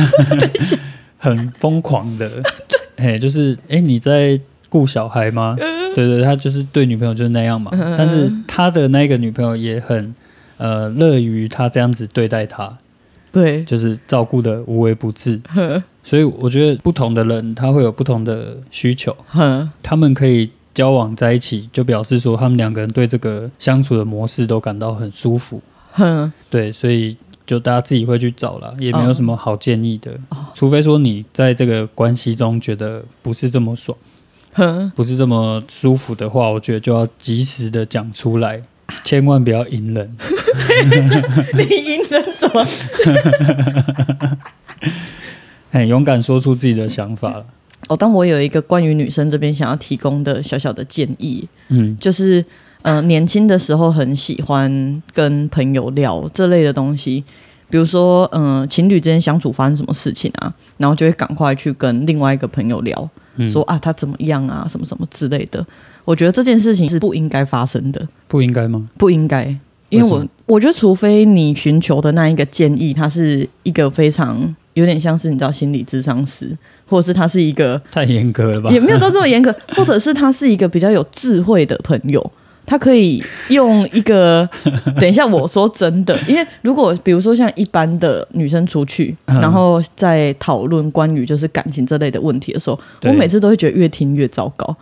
Speaker 1: 很疯狂的，哎，就是哎你在顾小孩吗？对对，他就是对女朋友就是那样嘛，
Speaker 2: 嗯
Speaker 1: 但是他的那个女朋友也很呃乐于他这样子对待他，
Speaker 2: 对，
Speaker 1: 就是照顾的无微不至。所以我觉得不同的人他会有不同的需求，他们可以交往在一起，就表示说他们两个人对这个相处的模式都感到很舒服。
Speaker 2: 哼，
Speaker 1: 对，所以就大家自己会去找了，也没有
Speaker 2: 哦
Speaker 1: 什么好建议的，
Speaker 2: 哦。
Speaker 1: 除非说你在这个关系中觉得不是这么爽，不是这么舒服的话，我觉得就要及时的讲出来，千万不要隐忍。
Speaker 2: 你隐忍什么？
Speaker 1: 很勇敢说出自己的想法了。
Speaker 2: 哦，但我有一个关于女生这边想要提供的小小的建议，
Speaker 1: 嗯
Speaker 2: 就是呃，年轻的时候很喜欢跟朋友聊这类的东西，比如说嗯、呃情侣之间相处发生什么事情啊，然后就会赶快去跟另外一个朋友聊，
Speaker 1: 嗯，
Speaker 2: 说啊他怎么样啊，什么什么之类的。我觉得这件事情是不应该发生的，
Speaker 1: 不应该吗？
Speaker 2: 不应该，因为我
Speaker 1: 为
Speaker 2: 我觉得，除非你寻求的那一个建议，它是一个非常有点像是你知道心理智商师，或者是他是一个
Speaker 1: 太严格了吧？
Speaker 2: 也没有到这么严格，或者是他是一个比较有智慧的朋友，他可以用一个，等一下我说真的，因为如果比如说像一般的女生出去，
Speaker 1: 嗯
Speaker 2: 然后在讨论关于就是感情这类的问题的时候，我每次都会觉得越听越糟糕。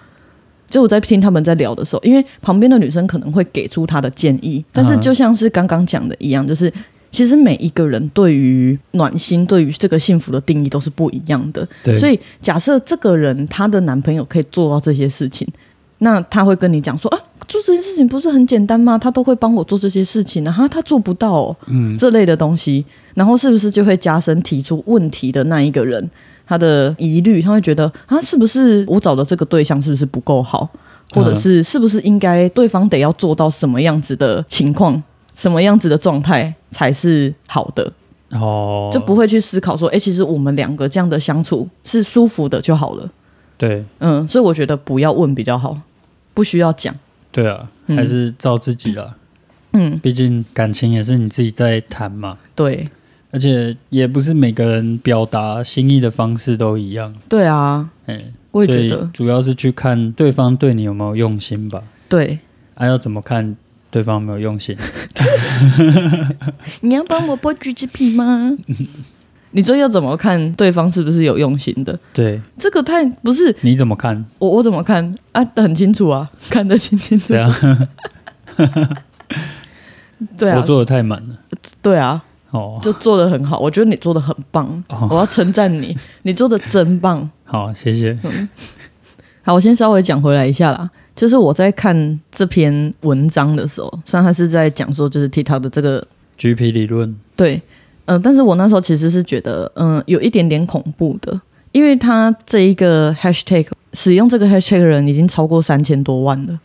Speaker 2: 就我在听他们在聊的时候，因为旁边的女生可能会给出她的建议，但是
Speaker 1: 嗯
Speaker 2: 就像是刚刚讲的一样，就是其实每一个人对于暖心、对于这个幸福的定义都是不一样的。
Speaker 1: 对，
Speaker 2: 所以假设这个人她的男朋友可以做到这些事情，那他会跟你讲说啊，做这件事情不是很简单吗？他都会帮我做这些事情啊，哈，他做不到哦，
Speaker 1: 嗯，
Speaker 2: 这类的东西，然后是不是就会加深提出问题的那一个人他的疑虑？他会觉得啊，是不是我找的这个对象是不是不够好，或者是是不是应该对方得要做到什么样子的情况？什么样子的状态才是好的？
Speaker 1: 哦，
Speaker 2: 就不会去思考说，哎、其实我们两个这样的相处是舒服的就好了。
Speaker 1: 对
Speaker 2: 嗯，所以我觉得不要问比较好，不需要讲。
Speaker 1: 对啊，
Speaker 2: 嗯
Speaker 1: 还是照自己啦。
Speaker 2: 嗯，
Speaker 1: 毕竟感情也是你自己在谈嘛，
Speaker 2: 对，
Speaker 1: 而且也不是每个人表达心意的方式都一样。
Speaker 2: 对啊，
Speaker 1: 哎、
Speaker 2: 我也觉得，
Speaker 1: 主要是去看对方对你有没有用心吧。
Speaker 2: 对。
Speaker 1: 还、要怎么看对方有没有用心？
Speaker 2: 你要帮我剥橘子皮吗？你说要怎么看对方是不是有用心的？
Speaker 1: 对，
Speaker 2: 这个太不是
Speaker 1: 你怎么看？
Speaker 2: 我，我怎么看啊？很清楚啊，看得清清楚
Speaker 1: 对。啊，
Speaker 2: 对啊
Speaker 1: 我，做的太满了。
Speaker 2: 对啊，
Speaker 1: 哦，
Speaker 2: 就做的很好，我觉得你做的很棒，
Speaker 1: 哦
Speaker 2: 我要称赞你，你做的真棒。
Speaker 1: 好，谢谢。
Speaker 2: 好，我先稍微讲回来一下啦。就是我在看这篇文章的时候，虽然他是在讲说就是 TikTok 的这个
Speaker 1: GP 理论，
Speaker 2: 对，嗯、但是我那时候其实是觉得，嗯、有一点点恐怖的，因为他这一个 Hashtag 使用这个 Hashtag 的人已经超过三千多万了，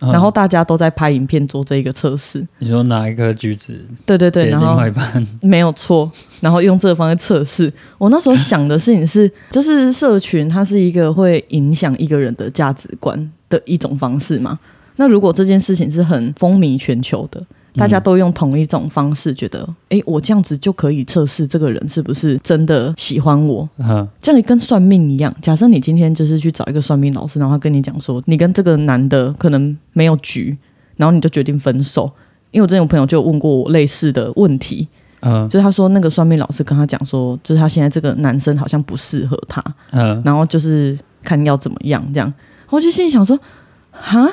Speaker 1: 嗯
Speaker 2: 然后大家都在拍影片做这一个测试。
Speaker 1: 你说拿一颗橘子
Speaker 2: 对对对，
Speaker 1: 另
Speaker 2: 然后
Speaker 1: 外一半，
Speaker 2: 没有错，然后用这个方式测试。我那时候 想的事情是，就是社群它是一个会影响一个人的价值观的一种方式嘛。那如果这件事情是很风靡全球的，大家都用同一种方式，觉得，诶，我这样子就可以测试这个人是不是真的喜欢我。
Speaker 1: 嗯，
Speaker 2: 这样也跟算命一样。假设你今天就是去找一个算命老师，然后他跟你讲说，你跟这个男的可能没有局，然后你就决定分手。因为我之前有朋友就问过我类似的问题，
Speaker 1: 嗯
Speaker 2: 就是他说那个算命老师跟他讲说，就是他现在这个男生好像不适合他，
Speaker 1: 嗯，
Speaker 2: 然后就是看要怎么样这样。我就心里想说，哈，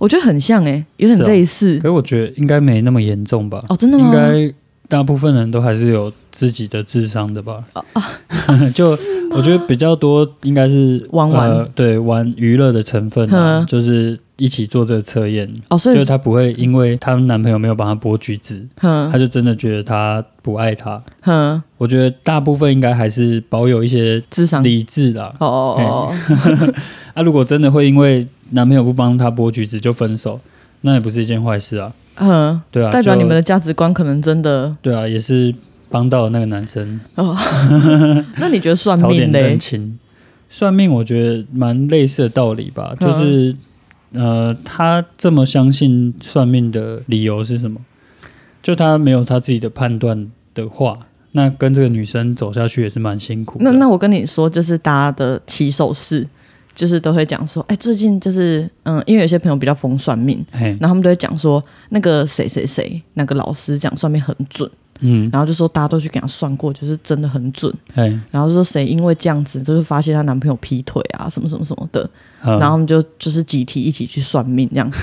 Speaker 2: 我觉得很像诶、有点类似
Speaker 1: 可是我觉得应该没那么严重吧？
Speaker 2: 哦，真的吗？
Speaker 1: 应该大部分人都还是有自己的智商的吧？
Speaker 2: 哦
Speaker 1: 就我觉得比较多应该是
Speaker 2: 玩玩
Speaker 1: 呃，对，玩娱乐的成分啊，
Speaker 2: 嗯
Speaker 1: 就是一起做这个测验，
Speaker 2: 哦，所以
Speaker 1: 就她不会因为她男朋友没有帮她剥橘子，她就真的觉得他不爱她。
Speaker 2: 哼，
Speaker 1: 我觉得大部分应该还是保有一些
Speaker 2: 智商
Speaker 1: 理智啦。
Speaker 2: 哦哦哦哦，
Speaker 1: 啊，如果真的会因为男朋友不帮她剥橘子就分手，那也不是一件坏事啊。
Speaker 2: 嗯，
Speaker 1: 对啊，
Speaker 2: 代表你们的价值观可能真的
Speaker 1: 对啊，也是帮到了那个男生
Speaker 2: 哦。那你觉得算命嘞
Speaker 1: 人？情。算命我觉得蛮类似的道理吧，
Speaker 2: 嗯
Speaker 1: 就是呃，他这么相信算命的理由是什么？就他没有他自己的判断的话，那跟这个女生走下去也是蛮辛苦的。
Speaker 2: 那那我跟你说，就是大家的起手式，就是都会讲说，哎，最近就是嗯，因为有些朋友比较疯算命，然后他们都会讲说，那个谁谁谁，那个老师讲算命很准，
Speaker 1: 嗯，
Speaker 2: 然后就说大家都去给他算过，就是真的很准，
Speaker 1: 嘿，
Speaker 2: 然后就说谁因为这样子，就是发现她男朋友劈腿啊，什么什么什么的，
Speaker 1: 嗯。
Speaker 2: 然后他们就就是集体一起去算命这样。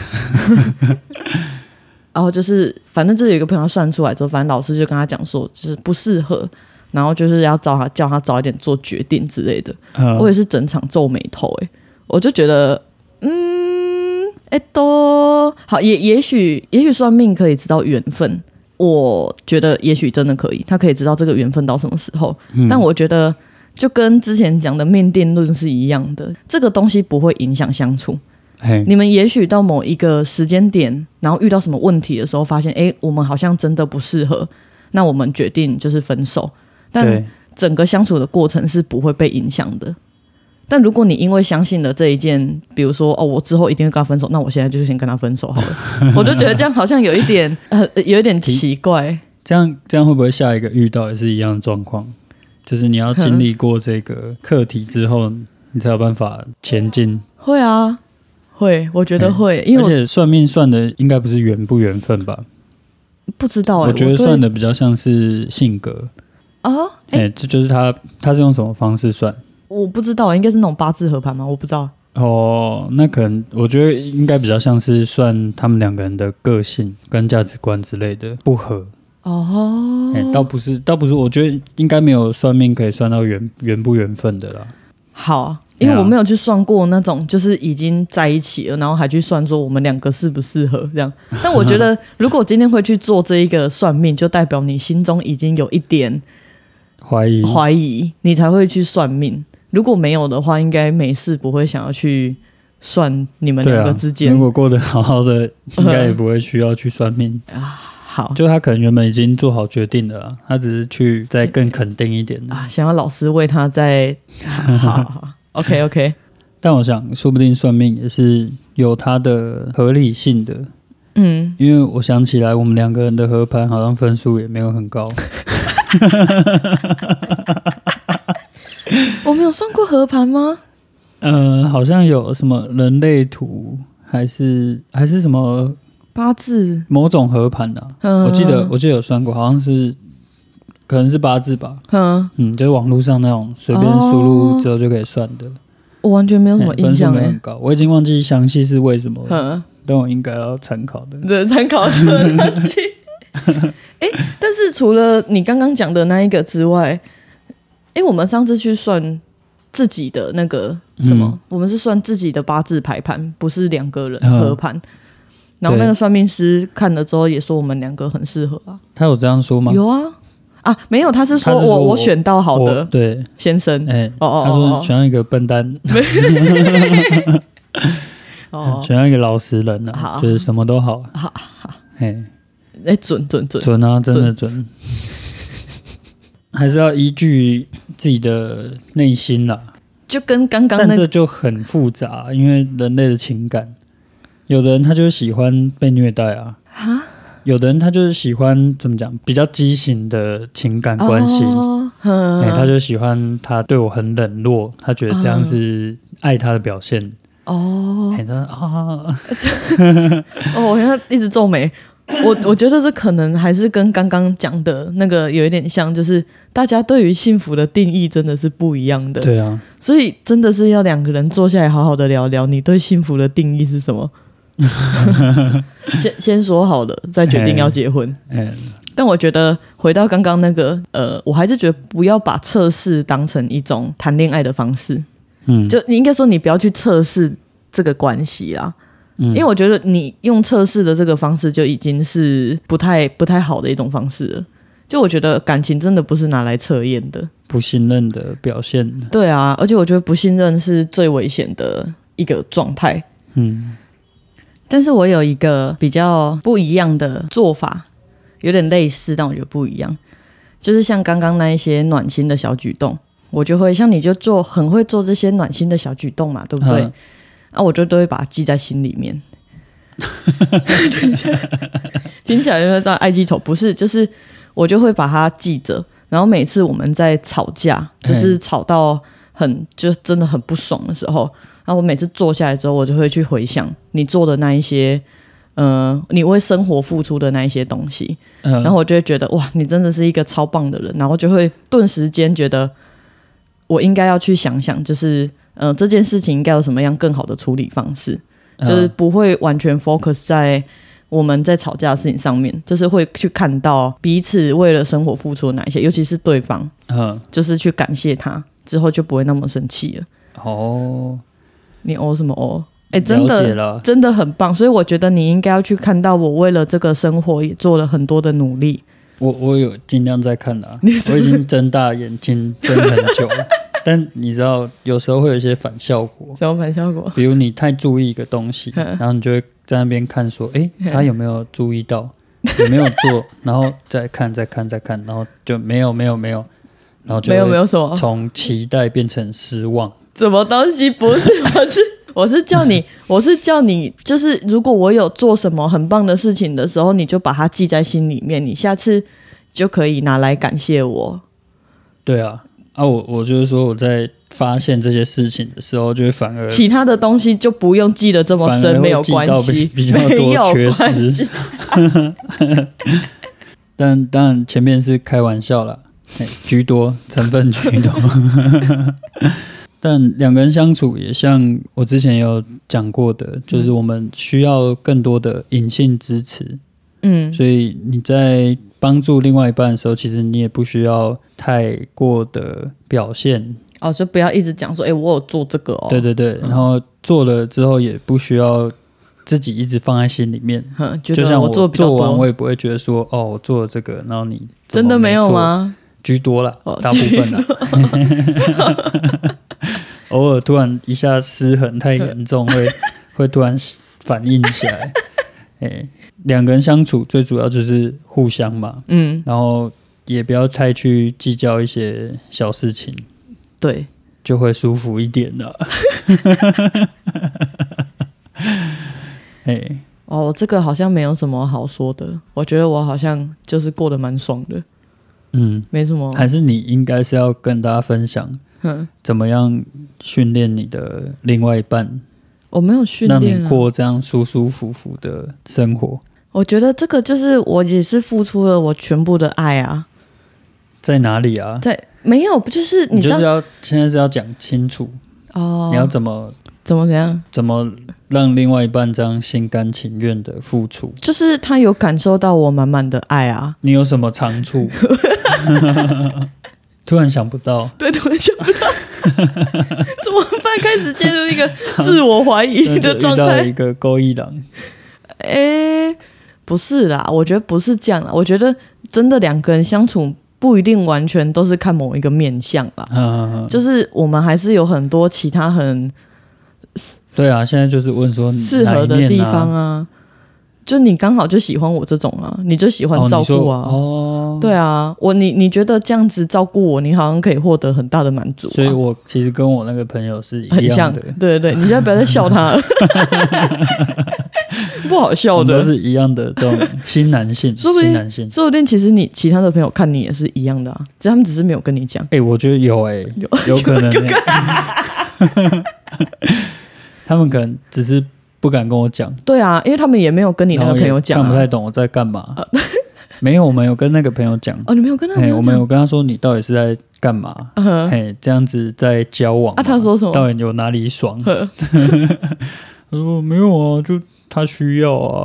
Speaker 2: 然后就是反正就是有一个朋友算出来之后，反正老师就跟他讲说，就是不适合，然后就是要找他叫他早一点做决定之类的。
Speaker 1: 嗯
Speaker 2: 我也是整场皱眉头、欸，我就觉得，嗯，哎、都好，也也许也许算命可以知道缘分，我觉得也许真的可以，他可以知道这个缘分到什么时候。
Speaker 1: 嗯
Speaker 2: 但我觉得就跟之前讲的命定论是一样的，这个东西不会影响相处。你们也许到某一个时间点，然后遇到什么问题的时候，发现，哎、我们好像真的不适合，那我们决定就是分手。但
Speaker 1: 对，
Speaker 2: 整个相处的过程是不会被影响的。但如果你因为相信了这一件，比如说哦，我之后一定会跟他分手，那我现在就先跟他分手好了。我就觉得这样好像有一点呃，有一点奇怪。
Speaker 1: 这样这样会不会下一个遇到也是一样的状况？就是你要经历过这个课题之后，你才有办法前进。
Speaker 2: 会啊，会，我觉得会，因为而
Speaker 1: 且算命算的应该不是缘不缘分吧？
Speaker 2: 不知道哎、
Speaker 1: 我觉得算的比较像是性格。
Speaker 2: 啊，哎、
Speaker 1: 哎、这就是他他是用什么方式算？
Speaker 2: 我不知道，应该是那种八字合盘吗？我不知道。
Speaker 1: 哦，那可能我觉得应该比较像是算他们两个人的个性跟价值观之类的不合。
Speaker 2: 哦，
Speaker 1: 哎、倒不是，倒不是，我觉得应该没有算命可以算到缘缘不缘分的啦。
Speaker 2: 好啊，因为我没有去算过那种，就是已经在一起了，然后还去算说我们两个适不适合这样。但我觉得，如果今天会去做这一个算命，就代表你心中已经有一点
Speaker 1: 怀疑，
Speaker 2: 怀疑，你才会去算命。如果没有的话，应该没事不会想要去算你们两个之，间。
Speaker 1: 如果过得好好的，应该也不会需要去算命 啊。
Speaker 2: 好
Speaker 1: 就他可能原本已经做好决定了啊，他只是去再更肯定一点。
Speaker 2: 啊，想要老师为他在，好好好，OK OK，
Speaker 1: 但我想，说不定算命也是有它的合理性的，
Speaker 2: 嗯，
Speaker 1: 因为我想起来，我们两个人的合盘好像分数也没有很高。
Speaker 2: 我们有算过合盘吗？
Speaker 1: 嗯，好像有什么人类图，还是还是什么
Speaker 2: 八字，
Speaker 1: 某种合盘的、啊，
Speaker 2: 嗯，
Speaker 1: 我记得我记得有算过，好像是可能是八字吧。
Speaker 2: 嗯，
Speaker 1: 嗯，就是网络上那种随便输入之后就可以算的，
Speaker 2: 我完全没有什么印象哎、
Speaker 1: 没有很高，我已经忘记详细是为什么了，
Speaker 2: 嗯，
Speaker 1: 但我应该要参考的。
Speaker 2: 对，参考这个东西。哎、但是除了你刚刚讲的那一个之外，哎、我们上次去算自己的那个什么，
Speaker 1: 嗯。
Speaker 2: 我们是算自己的八字排盘，不是两个人
Speaker 1: 嗯
Speaker 2: 合盘。然后那个算命师看了之后也说我们两个很适合啊，
Speaker 1: 他有这样说吗？
Speaker 2: 有啊。啊，没有，他是说我
Speaker 1: 我
Speaker 2: 选到好的
Speaker 1: 对，
Speaker 2: 先生。
Speaker 1: 哎、
Speaker 2: 哦哦
Speaker 1: 他说选到一个笨蛋，
Speaker 2: 哦，
Speaker 1: 选到一个老实人啊，
Speaker 2: 好。
Speaker 1: 就是什么都好，
Speaker 2: 好
Speaker 1: 哎，
Speaker 2: 哎、准准准，
Speaker 1: 准啊，真的准，还是要依据自己的内心啦。
Speaker 2: 就跟刚刚
Speaker 1: 但这
Speaker 2: 那个
Speaker 1: 就很复杂，因为人类的情感，有的人他就是喜欢被虐待啊，有的人他就是喜欢怎么讲，比较畸形的情感关系，哎、他就喜欢他对我很冷落，他觉得这样是爱他的表现，
Speaker 2: 哦。
Speaker 1: 哎、他说啊，
Speaker 2: 哦，我现在一直皱眉。我我觉得这可能还是跟刚刚讲的那个有一点像，就是大家对于幸福的定义真的是不一样的。
Speaker 1: 对啊，
Speaker 2: 所以真的是要两个人坐下来好好的聊聊，你对幸福的定义是什么？先 先说好了，再决定要结婚。
Speaker 1: 哎、
Speaker 2: 但我觉得回到刚刚那个，呃，我还是觉得不要把测试当成一种谈恋爱的方式。
Speaker 1: 嗯，
Speaker 2: 就你应该说，你不要去测试这个关系啦。
Speaker 1: 嗯
Speaker 2: 因为我觉得你用测试的这个方式就已经是不太不太好的一种方式了。就我觉得感情真的不是拿来测验的，
Speaker 1: 不信任的表现，
Speaker 2: 对啊，而且我觉得不信任是最危险的一个状态。
Speaker 1: 嗯
Speaker 2: 但是我有一个比较不一样的做法，有点类似，但我觉得不一样，就是像刚刚那一些暖心的小举动，我就会像你就做很会做这些暖心的小举动嘛，对不对？
Speaker 1: 嗯
Speaker 2: 啊，我就都会把它记在心里面。听起来就是在爱记仇，不是，就是我就会把它记着，然后每次我们在吵架，就是吵到很就真的很不爽的时候，然后我每次坐下来之后，我就会去回想你做的那一些，呃，你为生活付出的那一些东西，
Speaker 1: 嗯，
Speaker 2: 然后我就会觉得哇，你真的是一个超棒的人，然后就会顿时间觉得我应该要去想想，就是呃这件事情应该有什么样更好的处理方式，就是
Speaker 1: 嗯
Speaker 2: 不会完全 focus 在我们在吵架的事情上面，就是会去看到彼此为了生活付出的哪一些，尤其是对方，
Speaker 1: 嗯，
Speaker 2: 就是去感谢他，之后就不会那么生气了。
Speaker 1: 哦，
Speaker 2: 你哦什么哦？哎，真的真的很棒，所以我觉得你应该要去看到我为了这个生活也做了很多的努力。
Speaker 1: 我我有尽量在看啦、我已经睁大眼睛睁很久了，但你知道，有时候会有一些反效果，
Speaker 2: 什么反效果？
Speaker 1: 比如你太注意一个东西，
Speaker 2: 嗯
Speaker 1: 然后你就会在那边看说，诶，
Speaker 2: 嗯
Speaker 1: 他有没有注意到，有没有做，然后再看再看再看，然后就没有没有没有，然后就
Speaker 2: 没有没
Speaker 1: 有
Speaker 2: 有什么
Speaker 1: 从期待变成失望。
Speaker 2: 什么东西？不是，我是我是叫你，我是叫你，就是如果我有做什么很棒的事情的时候，你就把它记在心里面，你下次就可以拿来感谢我。
Speaker 1: 对啊，啊我我就是说我在发现这些事情的时候，就会反而
Speaker 2: 其他的东西就不用记得这么深，没有关系，
Speaker 1: 比较多缺
Speaker 2: 关
Speaker 1: 失
Speaker 2: 系。
Speaker 1: 但当然前面是开玩笑啦，嘿居多成分居多。但两个人相处也像我之前有讲过的，就是我们需要更多的隐性支持，
Speaker 2: 嗯，
Speaker 1: 所以你在帮助另外一半的时候，其实你也不需要太过的表现，
Speaker 2: 哦，就不要一直讲说，哎、我有做这个哦。
Speaker 1: 对对对，然后做了之后也不需要自己一直放在心里面。
Speaker 2: 哼，
Speaker 1: 就像我
Speaker 2: 做
Speaker 1: 完，我，也不会觉得说，哦，我做了这个，然后你
Speaker 2: 真的没有？吗？
Speaker 1: 居多了，
Speaker 2: 哦
Speaker 1: 大部分了。偶尔突然一下失衡太严重，会会突然反应起来。哎、两个人相处最主要就是互相嘛，
Speaker 2: 嗯，
Speaker 1: 然后也不要太去计较一些小事情，
Speaker 2: 对，
Speaker 1: 就会舒服一点了。哎、
Speaker 2: 哦，这个好像没有什么好说的，我觉得我好像就是过得蛮爽的，
Speaker 1: 嗯，
Speaker 2: 没什么。
Speaker 1: 还是你应该是要跟大家分享，怎么样训练你的另外一半，
Speaker 2: 我没有训
Speaker 1: 让
Speaker 2: 练、啊，
Speaker 1: 你过这样舒舒服服的生活。
Speaker 2: 我觉得这个就是我也是付出了我全部的爱啊，
Speaker 1: 在哪里啊？
Speaker 2: 在没有，就是你知道
Speaker 1: 你就是要现在是要讲清楚，
Speaker 2: 哦，
Speaker 1: 你要怎么
Speaker 2: 怎么怎样？
Speaker 1: 怎么让另外一半这样心甘情愿的付出？
Speaker 2: 就是他有感受到我满满的爱啊，
Speaker 1: 你有什么长处？突然想不到，
Speaker 2: 对，突然想不到 怎么办，开始进入一个自我怀疑的状态
Speaker 1: 一。个勾一郎。
Speaker 2: 诶，不是啦，我觉得不是这样啦。我觉得真的两个人相处不一定完全都是看某一个面相啦，
Speaker 1: 嗯，
Speaker 2: 就是我们还是有很多其他很
Speaker 1: 对啊，现在就是问说
Speaker 2: 适合的地方啊。就你刚好就喜欢我这种啊，你就喜欢照顾啊。
Speaker 1: 哦，
Speaker 2: 对啊，我你你觉得这样子照顾我，你好像可以获得很大的满足、啊，
Speaker 1: 所以我其实跟我那个朋友是一
Speaker 2: 很像。
Speaker 1: 样的，
Speaker 2: 对对对，你现在不要再笑他了，不好笑的
Speaker 1: 都。是一样的这种新男性，
Speaker 2: 说不定
Speaker 1: 新男性。
Speaker 2: 说不定其实你其他的朋友看你也是一样的啊，只是他们只是没有跟你讲。
Speaker 1: 哎、我觉得有哎、
Speaker 2: 有
Speaker 1: 有可能、欸，他们可能只是不敢跟我讲，
Speaker 2: 对啊，因为他们也没有跟你那个朋友讲、
Speaker 1: 看不太
Speaker 2: 啊。
Speaker 1: 懂我在干嘛。没有，我们有跟那个朋友讲，
Speaker 2: 哦，你没有跟他朋
Speaker 1: 嘿，
Speaker 2: 友
Speaker 1: 我们有？跟他说你到底是在干嘛？
Speaker 2: 嗯哼
Speaker 1: 嘿，这样子在交往
Speaker 2: 啊他说什么
Speaker 1: 到底有哪里爽？
Speaker 2: 呵
Speaker 1: 他说没有啊，就他需要啊，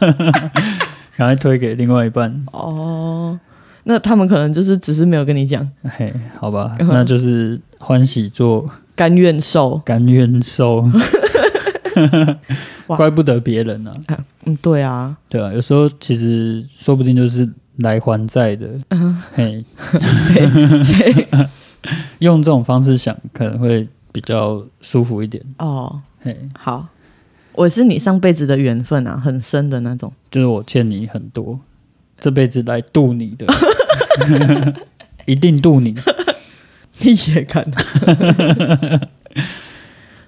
Speaker 1: 然后推给另外一半。
Speaker 2: 哦，那他们可能就是只是没有跟你讲，
Speaker 1: 嘿，好吧，
Speaker 2: 嗯。
Speaker 1: 那就是欢喜做，
Speaker 2: 甘愿受。
Speaker 1: 甘愿受，
Speaker 2: 哇。
Speaker 1: 怪不得别人啊。
Speaker 2: 嗯，对啊，
Speaker 1: 对啊，有时候其实说不定就是来还债的。
Speaker 2: 嗯。
Speaker 1: 嘿，用这种方式想可能会比较舒服一点。
Speaker 2: 哦，
Speaker 1: 嘿，
Speaker 2: 好，我是你上辈子的缘分啊，很深的那种。
Speaker 1: 就是我欠你很多，这辈子来渡你的，一定渡你。
Speaker 2: 你也看。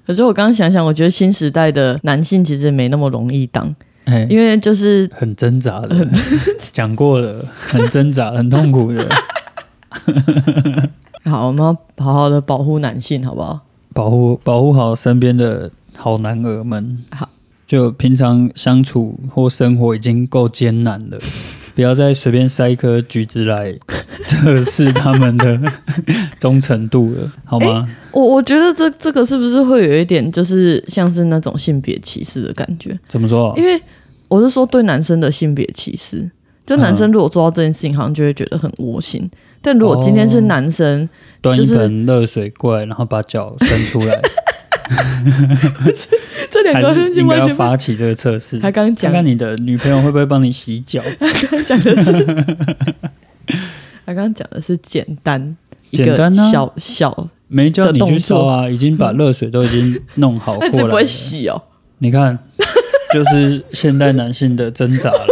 Speaker 2: 可是我刚刚想想，我觉得新时代的男性其实没那么容易当，
Speaker 1: 嘿，
Speaker 2: 因为就是
Speaker 1: 很挣扎的，讲过了，很挣扎，很痛苦的，
Speaker 2: 好，我们要好好的保护男性，好不好？
Speaker 1: 保护保护好身边的好男儿们。
Speaker 2: 好，
Speaker 1: 就平常相处或生活已经够艰难了，不要再随便塞一颗橘子来测试他们的 忠诚度了，好吗？
Speaker 2: 我我觉得这这个是不是会有一点，就是像是那种性别歧视的感觉？
Speaker 1: 怎么说？
Speaker 2: 因为我是说对男生的性别歧视，就男生如果做到这件事情，好像就会觉得很窝心。但如果今天是男生
Speaker 1: 端一
Speaker 2: 就是
Speaker 1: 盆热水过来，然后把脚伸出来，
Speaker 2: 这两个
Speaker 1: 还是
Speaker 2: 东西
Speaker 1: 应该要
Speaker 2: 完全。
Speaker 1: 发起这个测试？
Speaker 2: 他刚刚讲
Speaker 1: 看看你的女朋友会不会帮你洗脚？
Speaker 2: 他刚讲的是，他刚刚讲的是简单
Speaker 1: 简单啊
Speaker 2: 小小，
Speaker 1: 没叫你去
Speaker 2: 的动作
Speaker 1: 烧啊，已经把热水都已经弄好
Speaker 2: 那这不会。洗哦。
Speaker 1: 你看，就是现代男性的挣扎了。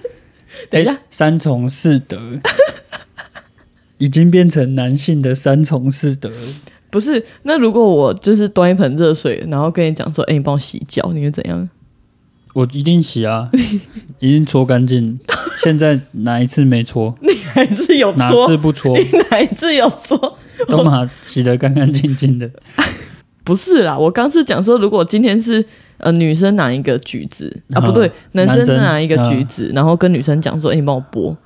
Speaker 2: 等一下
Speaker 1: 三从四德已经变成男性的三从四德了。
Speaker 2: 不是，那如果我就是端一盆热水，然后跟你讲说，哎、你帮我洗脚，你会怎样？
Speaker 1: 我一定洗啊，一定搓干净。现在哪一次没搓？
Speaker 2: 你还是有
Speaker 1: 哪
Speaker 2: 搓
Speaker 1: 次？不搓？
Speaker 2: 你哪一次有搓？
Speaker 1: 都嘛洗得干干净净的。
Speaker 2: 不是啦，我刚是讲说，如果今天是呃女生拿一个橘子啊，
Speaker 1: 嗯
Speaker 2: 不对，男
Speaker 1: 男生
Speaker 2: 生拿一个橘子，然后跟女生讲说，哎、你帮我剥，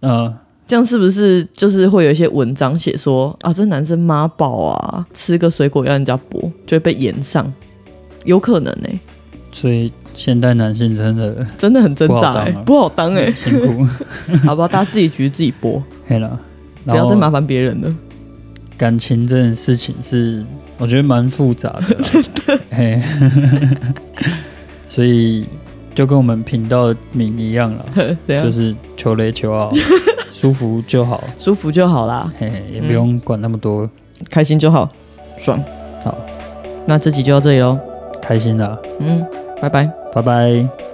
Speaker 1: 呃，
Speaker 2: 这样是不是就是会有一些文章写说啊，这男生妈宝啊，吃个水果要人家剥，就会被延上，有可能呢、
Speaker 1: 所以现代男性真的
Speaker 2: 真的很挣扎哎、
Speaker 1: 不好当
Speaker 2: 哎、
Speaker 1: 辛苦，
Speaker 2: 好不好？大家自己橘自己剥，
Speaker 1: 黑了。
Speaker 2: 不要再麻烦别人了。
Speaker 1: 感情这件事情是我觉得蛮复杂的，嘿，所以就跟我们频道名一样了，就是求雷求好，舒服就好，
Speaker 2: 舒服就好啦，
Speaker 1: 嘿嘿，也不用管那么多，
Speaker 2: 开心就好，爽。
Speaker 1: 好，
Speaker 2: 那这集就到这里喽，
Speaker 1: 开心的，
Speaker 2: 嗯，拜拜。
Speaker 1: 拜拜。